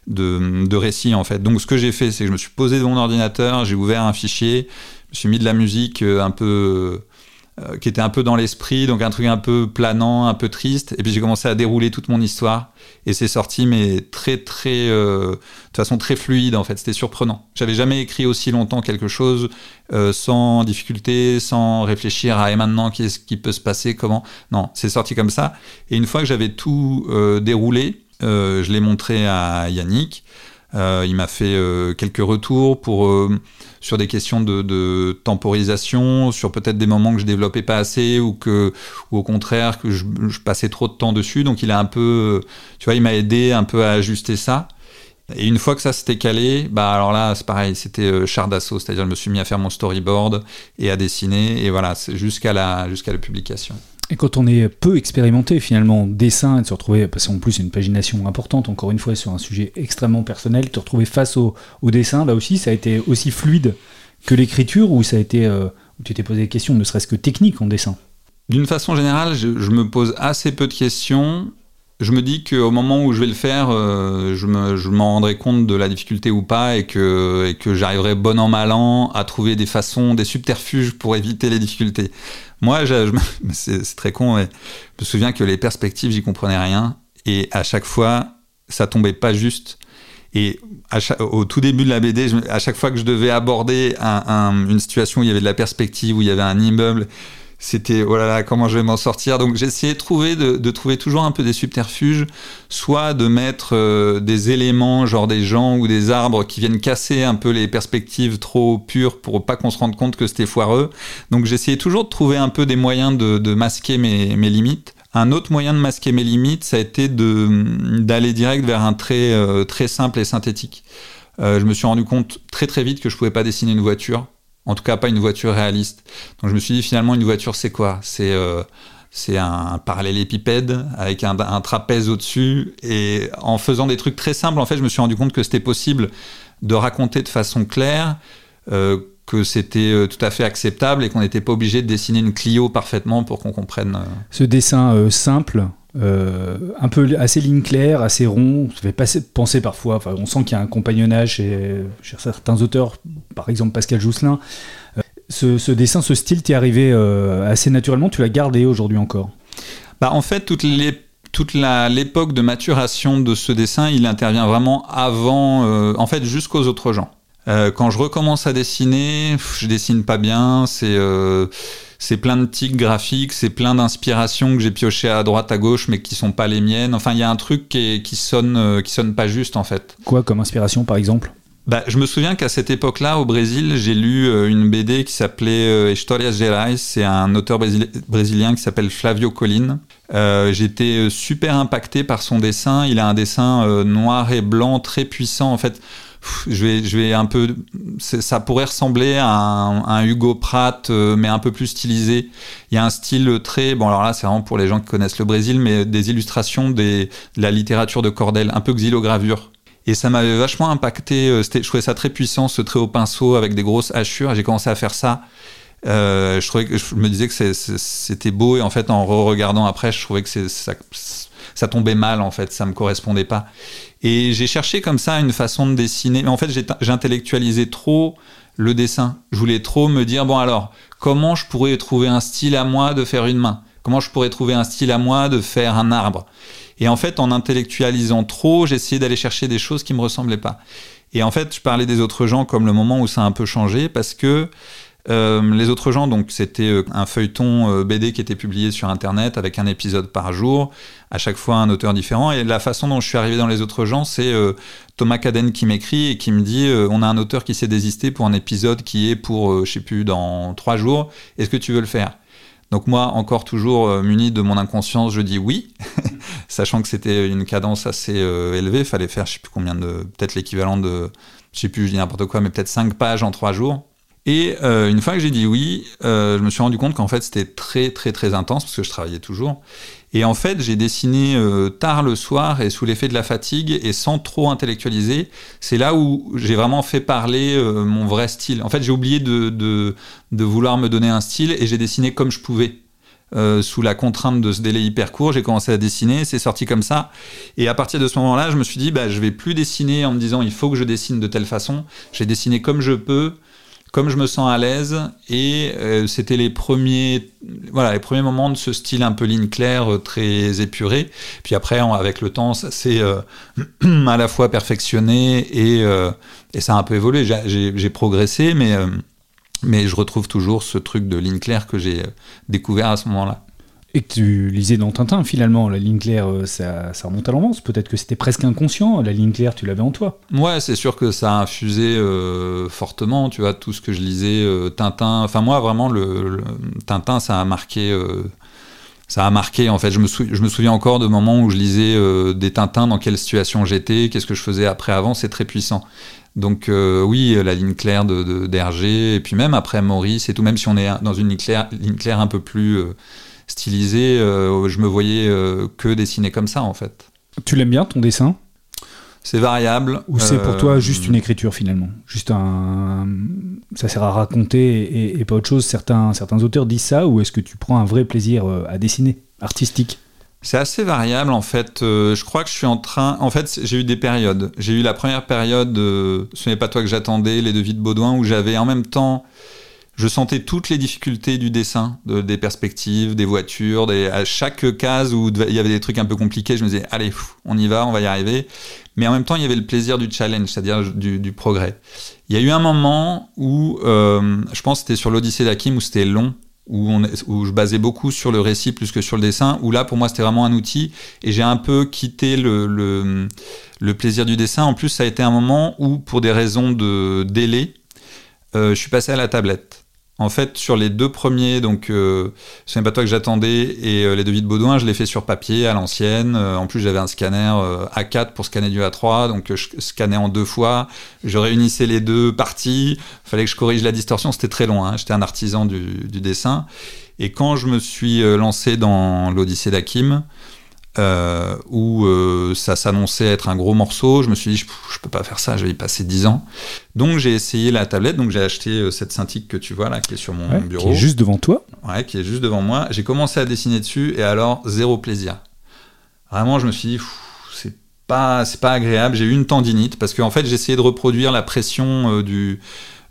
de, récit en fait. Donc ce que j'ai fait, c'est que je me suis posé devant mon ordinateur, j'ai ouvert un fichier, je me suis mis de la musique euh, un peu euh, qui était un peu dans l'esprit, donc un truc un peu planant, un peu triste. Et puis j'ai commencé à dérouler toute mon histoire et c'est sorti, mais très très, euh, de façon très fluide en fait. C'était surprenant. J'avais jamais écrit aussi longtemps quelque chose euh, sans difficulté, sans réfléchir à et maintenant qu'est-ce qui peut se passer, comment? Non, c'est sorti comme ça. Et une fois que j'avais tout déroulé, je l'ai montré à Yannick. Il m'a fait quelques retours pour sur des questions de, temporisation, sur peut-être des moments que je développais pas assez ou que, ou au contraire que je, passais trop de temps dessus. Donc il a un peu, tu vois, il m'a aidé un peu à ajuster ça. Et une fois que ça s'était calé, bah alors là, c'est pareil, c'était euh, char d'assaut, c'est-à-dire je me suis mis à faire mon storyboard et à dessiner, et voilà, jusqu'à la, jusqu'à la publication. Et quand on est peu expérimenté finalement en dessin, et de se retrouver, parce qu'en plus c'est une pagination importante, encore une fois sur un sujet extrêmement personnel, te retrouver face au, dessin, là aussi, ça a été aussi fluide que l'écriture, ou ça a été, euh, où tu t'es posé des questions, ne serait-ce que techniques en dessin? D'une façon générale, je, me pose assez peu de questions je me dis qu'au moment où je vais le faire, euh, je, me, m'en rendrai compte de la difficulté ou pas et que, et que j'arriverai bon an mal an à trouver des façons, des subterfuges pour éviter les difficultés. Moi, c'est, très con, mais je me souviens que les perspectives, j'y comprenais rien et à chaque fois, ça tombait pas juste. Et au tout début de la BD, à chaque fois que je devais aborder une situation où il y avait de la perspective, où il y avait un immeuble, c'était oh comment je vais m'en sortir. Donc j'essayais de trouver de, trouver toujours un peu des subterfuges soit de mettre euh, des éléments genre des gens ou des arbres qui viennent casser un peu les perspectives trop pures pour pas qu'on se rende compte que c'était foireux. Donc j'essayais toujours de trouver un peu des moyens de, masquer mes, limites. Un autre moyen de masquer mes limites ça a été d'aller direct vers un trait euh, très simple et synthétique. Euh, je me suis rendu compte très très vite que je pouvais pas dessiner une voiture en tout cas, pas une voiture réaliste. Donc je me suis dit finalement, une voiture, c'est quoi? C'est euh, un parallélépipède avec un, trapèze au-dessus. Et en faisant des trucs très simples, en fait, je me suis rendu compte que c'était possible de raconter de façon claire, euh, que c'était euh, tout à fait acceptable et qu'on n'était pas obligé de dessiner une Clio parfaitement pour qu'on comprenne. Ce dessin simple, un peu assez ligne claire, assez rond. Ça fait penser parfois, enfin, on sent qu'il y a un compagnonnage chez, certains auteurs, par exemple Pascal Jousselin. Euh, ce, dessin, ce style t'est arrivé euh, assez naturellement, tu l'as gardé aujourd'hui encore? Bah, En fait, toute l'époque de maturation de ce dessin, il intervient vraiment avant, en fait, jusqu'aux autres gens. Quand je recommence à dessiner, je dessine pas bien, c'est c'est plein de tics graphiques, c'est plein d'inspirations que j'ai piochées à droite, à gauche, mais qui sont pas les miennes. Enfin, il y a un truc qui, qui sonne, euh, qui sonne pas juste en fait. Quoi comme inspiration, par exemple? Bah, je me souviens qu'à cette époque-là, au Brésil, j'ai lu euh, une BD qui s'appelait euh, Historias Gerais. C'est un auteur brésilien qui s'appelle Flavio Colline. J'étais super impacté par son dessin. Il a un dessin noir et blanc très puissant. En fait, je vais, je vais un peu, ça pourrait ressembler à un, Hugo Pratt, euh, mais un peu plus stylisé. Il y a un style très, bon alors là c'est vraiment pour les gens qui connaissent le Brésil, mais des illustrations de la littérature de Cordel, un peu xylogravure. Et ça m'avait vachement impacté. Euh, je trouvais ça très puissant, ce trait au pinceau avec des grosses hachures. J'ai commencé à faire ça. Euh, je me disais que c'était beau et en fait en re-regardant après, je trouvais que ça, ça tombait mal en fait, ça me correspondait pas. Et j'ai cherché comme ça une façon de dessiner. Mais en fait, j'intellectualisais trop le dessin. Je voulais trop me dire, bon alors, comment je pourrais trouver un style à moi de faire une main? Comment je pourrais trouver un style à moi de faire un arbre? Et en fait, en intellectualisant trop, j'essayais d'aller chercher des choses qui me ressemblaient pas. Et en fait, je parlais des autres gens comme le moment où ça a un peu changé parce que les autres gens, donc c'était euh, un feuilleton euh, BD qui était publié sur Internet avec un épisode par jour, à chaque fois un auteur différent. Et la façon dont je suis arrivé dans les autres gens, c'est Thomas Caden qui m'écrit et qui me dit on a un auteur qui s'est désisté pour un épisode qui est pour, je sais plus, dans trois jours. Est-ce que tu veux le faire? Donc moi, encore toujours muni de mon inconscience, je dis oui, sachant que c'était une cadence assez élevée. Il fallait faire, je sais plus combien de, peut-être l'équivalent de, je sais plus, je dis n'importe quoi, mais peut-être cinq pages en trois jours. Et euh, une fois que j'ai dit oui, euh, je me suis rendu compte qu'en fait c'était très très très intense parce que je travaillais toujours. Et en fait j'ai dessiné euh, tard le soir et sous l'effet de la fatigue et sans trop intellectualiser. C'est là où j'ai vraiment fait parler mon vrai style. En fait j'ai oublié de, vouloir me donner un style et j'ai dessiné comme je pouvais. sous la contrainte de ce délai hyper court, j'ai commencé à dessiner, c'est sorti comme ça. Et à partir de ce moment-là, je me suis dit, bah, je vais plus dessiner en me disant, il faut que je dessine de telle façon. J'ai dessiné comme je peux, comme je me sens à l'aise et euh, c'était les premiers voilà les premiers moments de ce style un peu ligne claire euh, très épuré. Puis après avec le temps ça s'est euh, à la fois perfectionné et, et, ça a un peu évolué. J'ai progressé mais mais je retrouve toujours ce truc de ligne claire que j'ai découvert à ce moment-là que tu lisais dans Tintin, finalement, la ligne claire, euh, ça, remonte à l'enfance. Peut-être que c'était presque inconscient, la ligne claire, tu l'avais en toi. Ouais, c'est sûr que ça a infusé euh, fortement, tu vois, tout ce que je lisais, euh, Tintin. Enfin, moi, vraiment, le, Tintin, ça a marqué ça a marqué en fait. Je me, souviens encore de moments où je lisais des Tintins, dans quelle situation j'étais, qu'est-ce que je faisais après avant, c'est très puissant. Donc oui, la ligne claire de d'Hergé, et puis même après Maurice et tout, même si on est dans une ligne claire, un peu plus stylisée, je me voyais que dessiner comme ça en fait. Tu l'aimes bien ton dessin? C'est variable. Ou c'est pour toi juste une écriture finalement? Juste un. Ça sert à raconter et, pas autre chose. Certains, certains auteurs disent ça, ou est-ce que tu prends un vrai plaisir à dessiner, artistique? C'est assez variable en fait. Euh, je crois que je suis en train. En fait, j'ai eu des périodes. J'ai eu la première période, ce n'est pas toi que j'attendais, les devis de Baudouin, où j'avais en même temps, je sentais toutes les difficultés du dessin, des perspectives, des voitures, à chaque case où il y avait des trucs un peu compliqués, je me disais allez, on y va, on va y arriver. Mais en même temps, il y avait le plaisir du challenge, c'est-à-dire du, progrès. Il y a eu un moment où, euh, je pense, que c'était sur l'Odyssée d'Akim où c'était long où, je basais beaucoup sur le récit plus que sur le dessin, où là pour moi c'était vraiment un outil et j'ai un peu quitté le, plaisir du dessin. En plus ça a été un moment où pour des raisons de délai, euh, je suis passé à la tablette. En fait, sur les deux premiers, donc euh, Ce pas toi que j'attendais et euh, les devis de Baudouin, je l'ai fait sur papier à l'ancienne. Euh, en plus, j'avais un scanner A4 pour scanner du A3, donc je scannais en deux fois. Je réunissais les deux parties. Fallait que je corrige la distorsion. C'était très long. Hein. J'étais un artisan du, du, dessin. Et quand je me suis lancé dans l'Odyssée d'Akim, euh, où euh, ça s'annonçait être un gros morceau. Je me suis dit, je, je, peux pas faire ça, je vais y passer 10 ans. Donc j'ai essayé la tablette, donc j'ai acheté euh, cette Cintiq que tu vois là, qui est sur mon bureau. Qui est juste devant toi. Ouais, qui est juste devant moi. J'ai commencé à dessiner dessus et alors zéro plaisir. Vraiment, je me suis dit, c'est pas, c'est pas agréable. J'ai eu une tendinite parce qu'en fait, j'essayais de reproduire la pression du.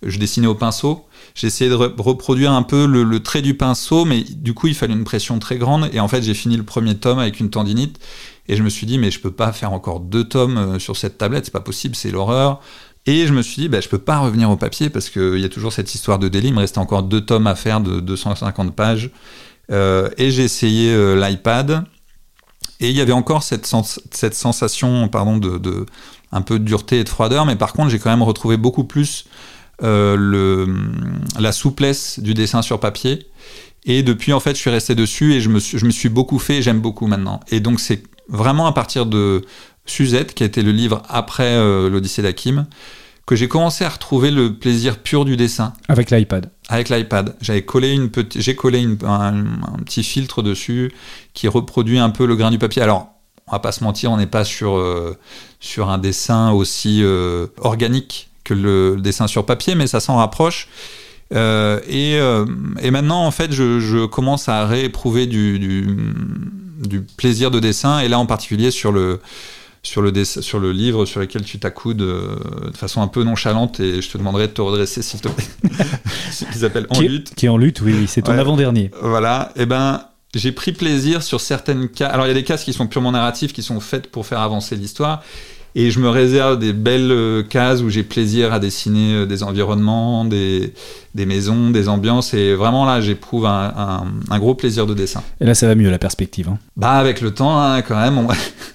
Je dessinais au pinceau j'ai essayé de reproduire un peu le, trait du pinceau, mais du coup, il fallait une pression très grande. Et en fait, j'ai fini le premier tome avec une tendinite. Et je me suis dit, mais je peux pas faire encore deux tomes euh, sur cette tablette, c'est pas possible, c'est l'horreur. Et je me suis dit, bah, je peux pas revenir au papier parce qu'il y a toujours cette histoire de délai. Il me restait encore deux tomes à faire de 250 pages. Euh, et j'ai essayé euh, l'iPad. Et il y avait encore cette, sensation pardon, de, un peu de dureté et de froideur. Mais par contre, j'ai quand même retrouvé beaucoup plus le, la souplesse du dessin sur papier. Et depuis, en fait, je suis resté dessus et je me suis, je me suis beaucoup fait, j'aime beaucoup maintenant. Et donc, c'est vraiment à partir de Suzette, qui a été le livre après euh, l'Odyssée d'Akim, que j'ai commencé à retrouver le plaisir pur du dessin. Avec l'iPad. Avec l'iPad. J'avais collé une petite, j'ai collé une, un, petit filtre dessus qui reproduit un peu le grain du papier. Alors, on va pas se mentir, on n'est pas sur, euh, sur un dessin aussi organique que le dessin sur papier, mais ça s'en rapproche. Euh, euh, et, maintenant, en fait, je, commence à rééprouver du, du, plaisir de dessin, et là en particulier sur le, sur le, sur le livre sur lequel tu t'accoudes euh, de façon un peu nonchalante, et je te demanderai de te redresser, s'il te plaît. Qui s'appelle En lutte. Qui est en lutte, oui, oui c'est ton avant-dernier. Voilà, et eh ben. J'ai pris plaisir sur certaines cases. Alors, il y a des cases qui sont purement narratifs, qui sont faites pour faire avancer l'histoire. Et je me réserve des belles euh, cases où j'ai plaisir à dessiner euh, des environnements, des, des maisons, des ambiances. Et vraiment là, j'éprouve un, un, gros plaisir de dessin. Et là, ça va mieux la perspective. Hein. Bah, avec le temps, hein, quand même.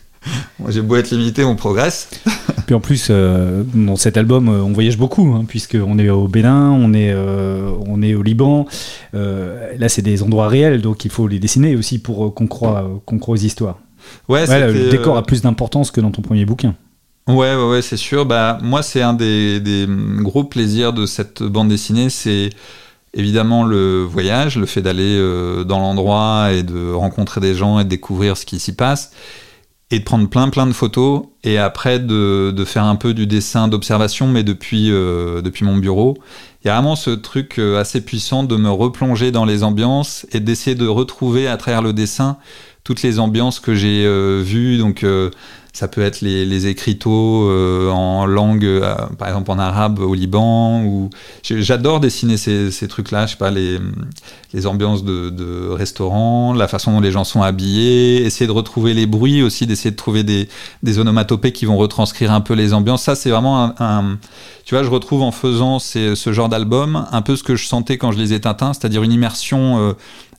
J'ai beau être limité, on progresse. Puis en plus, euh, dans cet album, on voyage beaucoup, hein, puisqu'on est au Bénin, on est, on est au Liban. là, c'est des endroits réels, donc il faut les dessiner aussi pour qu'on croit, aux histoires. Ouais, le décor a plus d'importance que dans ton premier bouquin. Ouais, ouais, c'est sûr. Bah, moi, c'est un des, gros plaisirs de cette bande dessinée, c'est évidemment le voyage, le fait d'aller euh, dans l'endroit et de rencontrer des gens et de découvrir ce qui s'y passe, et de prendre plein, plein de photos, et après de, faire un peu du dessin d'observation, mais depuis, euh, depuis mon bureau. Il y a vraiment ce truc euh, assez puissant de me replonger dans les ambiances et d'essayer de retrouver à travers le dessin toutes les ambiances que j'ai vues. Donc, ça peut être les, les écriteaux euh, en langue, euh, par exemple en arabe au Liban. J'adore dessiner ces, trucs-là. Je sais pas les, les ambiances de, restaurants, la façon dont les gens sont habillés, essayer de retrouver les bruits aussi, d'essayer de trouver des, onomatopées qui vont retranscrire un peu les ambiances. Ça, c'est vraiment un, tu vois, je retrouve en faisant ce genre d'album un peu ce que je sentais quand je lisais Tintin, c'est-à-dire une immersion. Euh,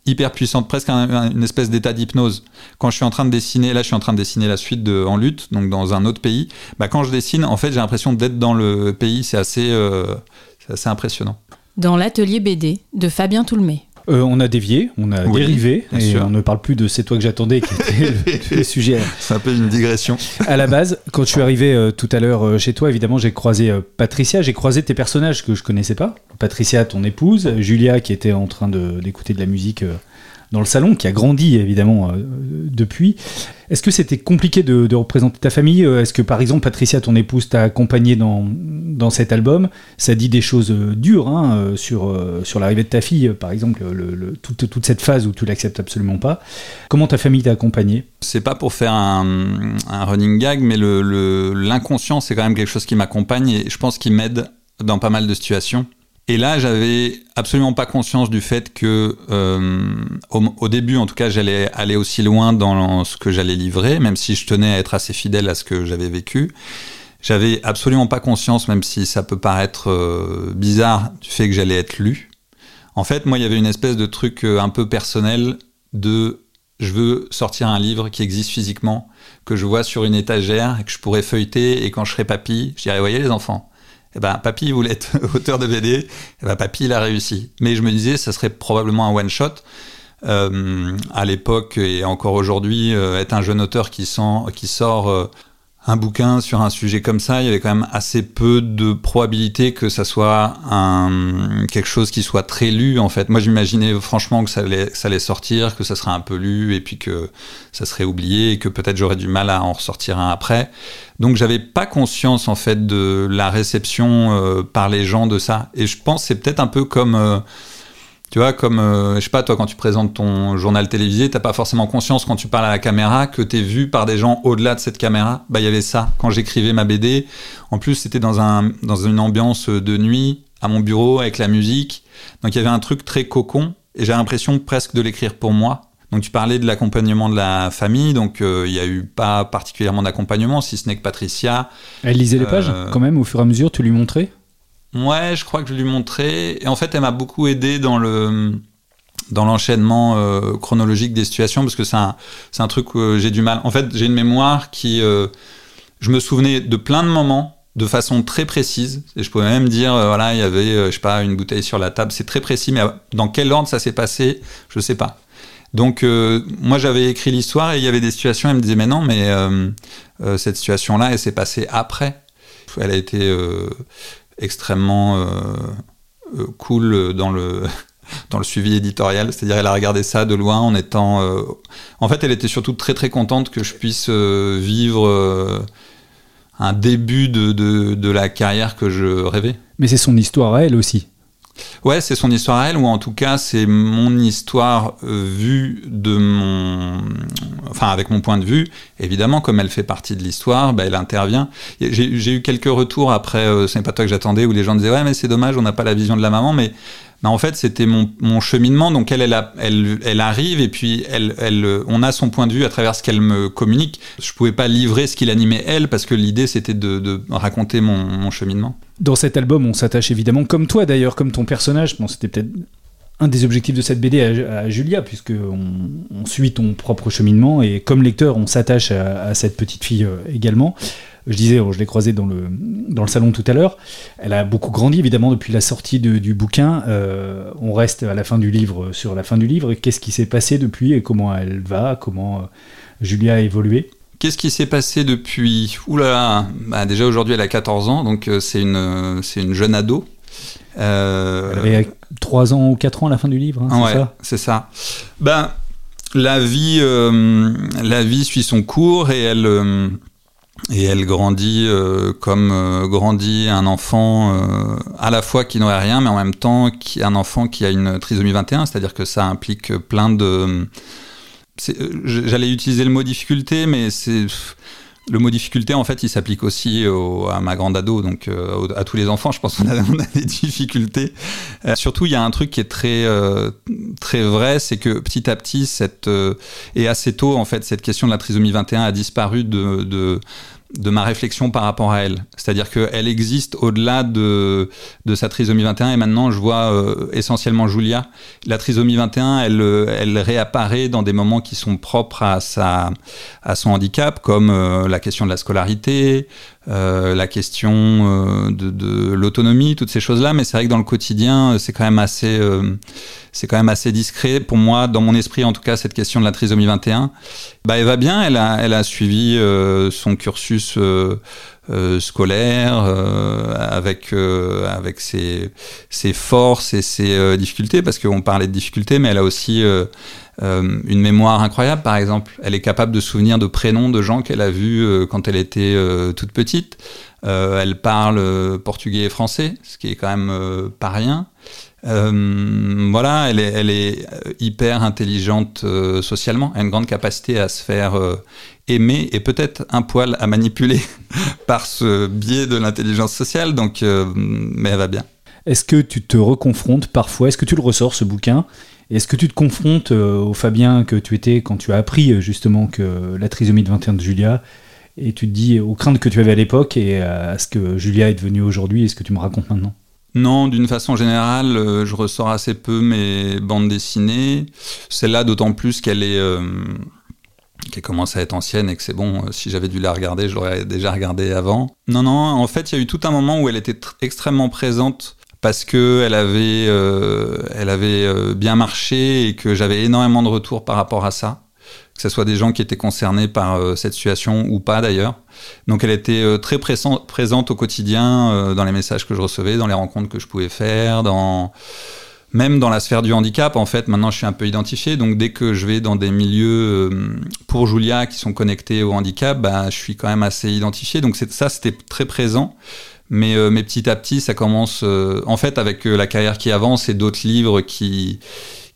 hyper puissante, presque une espèce d'état d'hypnose. Quand je suis en train de dessiner, là je suis en train de dessiner la suite de En lutte, donc dans un autre pays, bah, quand je dessine, en fait j'ai l'impression d'être dans le pays, c'est assez, euh, assez impressionnant. Dans l'atelier BD de Fabien Toulmé. Euh, on a dévié, on a dérivé, et on ne parle plus de C'est toi que j'attendais, qui était le, sujet. C'est un peu une digression. À la base, quand je suis arrivé euh, tout à l'heure euh, chez toi, évidemment, j'ai croisé Patricia, j'ai croisé tes personnages que je connaissais pas. Patricia, ton épouse, Julia, qui était en train d'écouter de, la musique dans le salon, qui a grandi évidemment depuis. Est-ce que c'était compliqué de, représenter ta famille? Euh, Est-ce que par exemple Patricia, ton épouse, t'a accompagné dans, dans cet album? Ça dit des choses euh, dures hein, sur, sur l'arrivée de ta fille, par exemple, le, toute, toute, cette phase où tu l'acceptes absolument pas. Comment ta famille t'a accompagné C'est pas pour faire un, running gag, mais l'inconscient, c'est quand même quelque chose qui m'accompagne et je pense qu'il m'aide dans pas mal de situations. Et là, j'avais absolument pas conscience du fait que, euh, au, début, en tout cas, j'allais aller aussi loin dans ce que j'allais livrer, même si je tenais à être assez fidèle à ce que j'avais vécu. J'avais absolument pas conscience, même si ça peut paraître euh, bizarre, du fait que j'allais être lu. En fait, moi, il y avait une espèce de truc euh, un peu personnel de je veux sortir un livre qui existe physiquement, que je vois sur une étagère que je pourrais feuilleter et quand je serai papy, je dirais, voyez les enfants, eh ben, papy voulait être auteur de BD, eh ben, papy il a réussi. Mais je me disais, ça serait probablement un one shot. Euh, à l'époque et encore aujourd'hui, euh, être un jeune auteur qui, sent, qui sort euh, un bouquin sur un sujet comme ça, il y avait quand même assez peu de probabilité que ça soit quelque chose qui soit très lu en fait. Moi j'imaginais franchement que ça allait, ça allait sortir, que ça serait un peu lu et puis que ça serait oublié et que peut-être j'aurais du mal à en ressortir un après. Donc j'avais pas conscience en fait de la réception euh, par les gens de ça. Et je pense c'est peut-être un peu comme euh, tu vois, comme, euh, je sais pas, toi, quand tu présentes ton journal télévisé, t'as pas forcément conscience quand tu parles à la caméra que t'es vu par des gens au-delà de cette caméra. Bah, il y avait ça. Quand j'écrivais ma BD, en plus, c'était dans, un, dans une ambiance de nuit, à mon bureau, avec la musique. Donc, il y avait un truc très cocon, et j'ai l'impression presque de l'écrire pour moi. Donc, tu parlais de l'accompagnement de la famille, donc euh, il y a eu pas particulièrement d'accompagnement, si ce n'est que Patricia. Elle lisait les pages, euh, quand même, au fur et à mesure, tu lui montrais? Ouais, je crois que je lui montrais. Et en fait, elle m'a beaucoup aidé dans le dans l'enchaînement euh, chronologique des situations parce que c'est un, un truc où j'ai du mal. En fait, j'ai une mémoire qui. Euh, je me souvenais de plein de moments de façon très précise. Et je pouvais même dire, euh, voilà, il y avait, je sais pas, une bouteille sur la table. C'est très précis, mais dans quel ordre ça s'est passé, je sais pas. Donc, moi, j'avais écrit l'histoire et il y avait des situations, elle me disait, mais non, mais cette situation-là, elle s'est passée après. Elle a été extrêmement euh, euh, cool dans le dans le suivi éditorial, c'est-à-dire elle a regardé ça de loin en étant... Euh, en fait, elle était surtout très très contente que je puisse vivre un début de, de, de, la carrière que je rêvais. Mais c'est son histoire à elle aussi. Ouais, c'est son histoire à elle, ou en tout cas, c'est mon histoire euh, vue de mon. Enfin, avec mon point de vue. Évidemment, comme elle fait partie de l'histoire, bah, elle intervient. J'ai eu quelques retours après, euh, ce n'est pas toi que j'attendais, où les gens disaient Ouais, mais c'est dommage, on n'a pas la vision de la maman, mais bah, en fait, c'était mon, mon, cheminement. Donc, elle, elle, elle, arrive et puis elle, elle, on a son point de vue à travers ce qu'elle me communique. Je pouvais pas livrer ce qui l'animait elle parce que l'idée, c'était de, de, raconter mon, cheminement. Dans cet album, on s'attache évidemment, comme toi d'ailleurs, comme ton personnage. C'était peut-être un des objectifs de cette BD à, Julia, puisque on, suit ton propre cheminement et comme lecteur, on s'attache à, à, cette petite fille euh, également je disais, je l'ai croisée dans le, dans le salon tout à l'heure, elle a beaucoup grandi évidemment depuis la sortie du bouquin. Euh, on reste à la fin du livre sur la fin du livre. Qu'est-ce qui s'est passé depuis et comment elle va? Comment euh, Julia a évolué? Qu'est-ce qui s'est passé depuis? Oula, bah déjà aujourd'hui elle a 14 ans, donc euh, c'est une, c'est une jeune ado. Elle avait 3 ans ou 4 ans à la fin du livre, hein, c'est ça? C'est ça. Ben, la vie, la vie suit son cours et elle et elle grandit euh, comme euh, grandit un enfant euh, à la fois qui n'aurait rien, mais en même temps qui, un enfant qui a une trisomie 21, c'est-à-dire que ça implique plein de... J'allais utiliser le mot difficulté, mais c'est... Le mot difficulté, en fait, il s'applique aussi à ma grande ado, donc à tous les enfants. Je pense qu'on a, des difficultés. surtout, il y a un truc qui est très très vrai, c'est que petit à petit, cette et assez tôt, en fait, cette question de la trisomie 21 a disparu de de ma réflexion par rapport à elle. C'est-à-dire qu'elle existe au-delà de, de sa trisomie 21 et maintenant je vois euh, essentiellement Julia. La trisomie 21, elle, elle réapparaît dans des moments qui sont propres à, sa, à son handicap, comme euh, la question de la scolarité, la question de, de l'autonomie, toutes ces choses-là. Mais c'est vrai que dans le quotidien, c'est quand même assez, c'est quand même assez discret pour moi, dans mon esprit en tout cas, cette question de la trisomie 21. Bah, elle va bien, elle a, elle a suivi son cursus euh, scolaire, euh, avec euh, avec ses, ses, forces et ses difficultés, parce qu'on parlait de difficultés, mais elle a aussi une mémoire incroyable. Par exemple, elle est capable de souvenir de prénoms de gens qu'elle a vus quand elle était toute petite. elle parle portugais et français, ce qui est quand même pas rien. Euh, voilà, elle est, hyper intelligente socialement, elle a une grande capacité à se faire aimé et peut-être un poil à manipuler par ce biais de l'intelligence sociale, donc, euh, mais elle va bien. Est-ce que tu te reconfrontes parfois Est-ce que tu le ressors ce bouquin? Est-ce que tu te confrontes euh, au Fabien que tu étais quand tu as appris euh, justement que la trisomie de 21 de Julia? Et tu te dis aux craintes que tu avais à l'époque et à ce que Julia est devenue aujourd'hui et ce que tu me racontes maintenant? Non, d'une façon générale, je ressors assez peu mes bandes dessinées. Celle-là, d'autant plus qu'elle est, qui commence à être ancienne et que c'est bon, euh, si j'avais dû la regarder, je l'aurais déjà regardée avant. Non, non, en fait, il y a eu tout un moment où elle était extrêmement présente parce que elle avait, euh, elle avait euh, bien marché et que j'avais énormément de retours par rapport à ça. Que ce soit des gens qui étaient concernés par cette situation ou pas d'ailleurs. Donc elle était très présente au quotidien dans les messages que je recevais, dans les rencontres que je pouvais faire, même dans la sphère du handicap, en fait, maintenant je suis un peu identifié. Donc dès que je vais dans des milieux euh, pour Julia qui sont connectés au handicap, bah, je suis quand même assez identifié. Donc ça, c'était très présent. Mais, euh, petit à petit, ça commence, euh, en fait, avec la carrière qui avance et d'autres livres qui,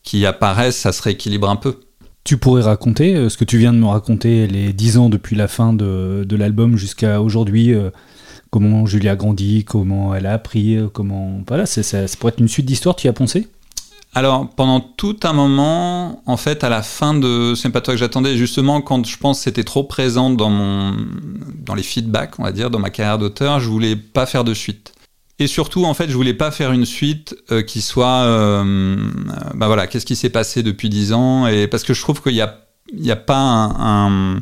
qui apparaissent, ça se rééquilibre un peu. Tu pourrais raconter ce que tu viens de me raconter, les dix ans depuis la fin de, l'album jusqu'à aujourd'hui comment Julia a grandi, comment elle a appris, euh, comment. Voilà, ça, pourrait être une suite d'histoires, tu y as pensé? Alors, pendant tout un moment, en fait, à la fin de C'est pas toi que j'attendais, justement, quand je pense c'était trop présent dans, dans les feedbacks, on va dire, dans ma carrière d'auteur, je voulais pas faire de suite. Et surtout, en fait, je voulais pas faire une suite euh, qui soit. Bah voilà, qu'est-ce qui s'est passé depuis dix ans et Parce que je trouve qu'il n'y a, il y a pas un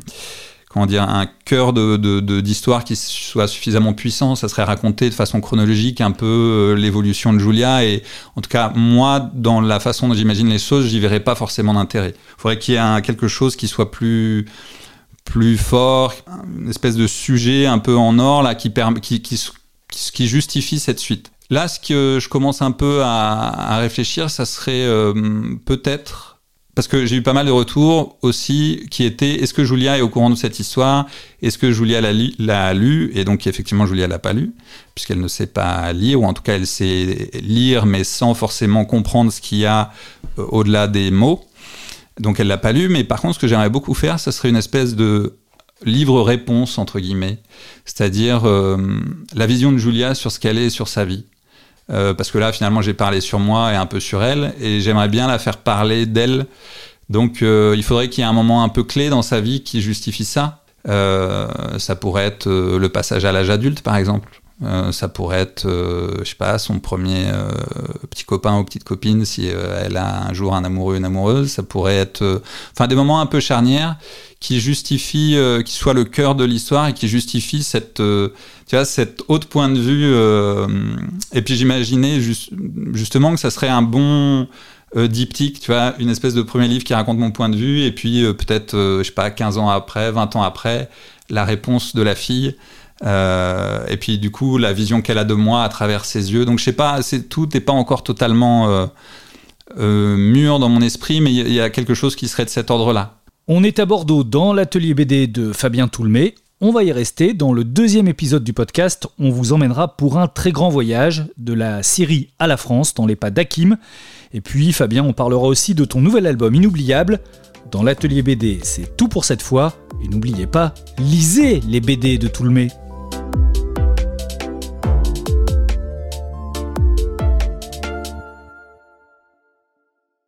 comment dire, un cœur de, d'histoire qui soit suffisamment puissant. Ça serait raconter de façon chronologique un peu l'évolution de Julia. Et en tout cas, moi, dans la façon dont j'imagine les choses, j'y verrais pas forcément d'intérêt. Il faudrait qu'il y ait quelque chose qui soit plus plus fort, une espèce de sujet un peu en or là qui, qui, qui, qui justifie cette suite. Là, ce que je commence un peu à, réfléchir, ça serait euh, peut-être parce que j'ai eu pas mal de retours aussi qui étaient est-ce que Julia est au courant de cette histoire? Est-ce que Julia l'a lu Et donc effectivement Julia l'a pas lu puisqu'elle ne sait pas lire ou en tout cas elle sait lire mais sans forcément comprendre ce qu'il y a euh, au-delà des mots. Donc elle l'a pas lu mais par contre ce que j'aimerais beaucoup faire ce serait une espèce de livre réponse entre guillemets, c'est-à-dire euh, la vision de Julia sur ce qu'elle est sur sa vie. Euh, parce que là, finalement, j'ai parlé sur moi et un peu sur elle, et j'aimerais bien la faire parler d'elle. Donc, euh, il faudrait qu'il y ait un moment un peu clé dans sa vie qui justifie ça. Ça pourrait être le passage à l'âge adulte, par exemple. ça pourrait être, je sais pas, son premier petit copain ou petite copine si elle a un jour un amoureux, une amoureuse. Ça pourrait être, enfin, des moments un peu charnières qui justifient, qui soient le cœur de l'histoire et qui justifient cette tu vois, cet autre point de vue. Euh, et puis j'imaginais justement que ça serait un bon euh, diptyque, tu vois, une espèce de premier livre qui raconte mon point de vue, et puis euh, peut-être, je sais pas, 15 ans après, 20 ans après, la réponse de la fille. et puis du coup, la vision qu'elle a de moi à travers ses yeux. Donc je sais pas, c'est tout n'est pas encore totalement mûr dans mon esprit, mais il y, a quelque chose qui serait de cet ordre-là. On est à Bordeaux dans l'atelier BD de Fabien Toulmé. On va y rester. Dans le deuxième épisode du podcast, on vous emmènera pour un très grand voyage de la Syrie à la France dans les pas d'Hakim. Et puis, Fabien, on parlera aussi de ton nouvel album inoubliable. Dans l'atelier BD, c'est tout pour cette fois. Et n'oubliez pas, lisez les BD de Toulmé.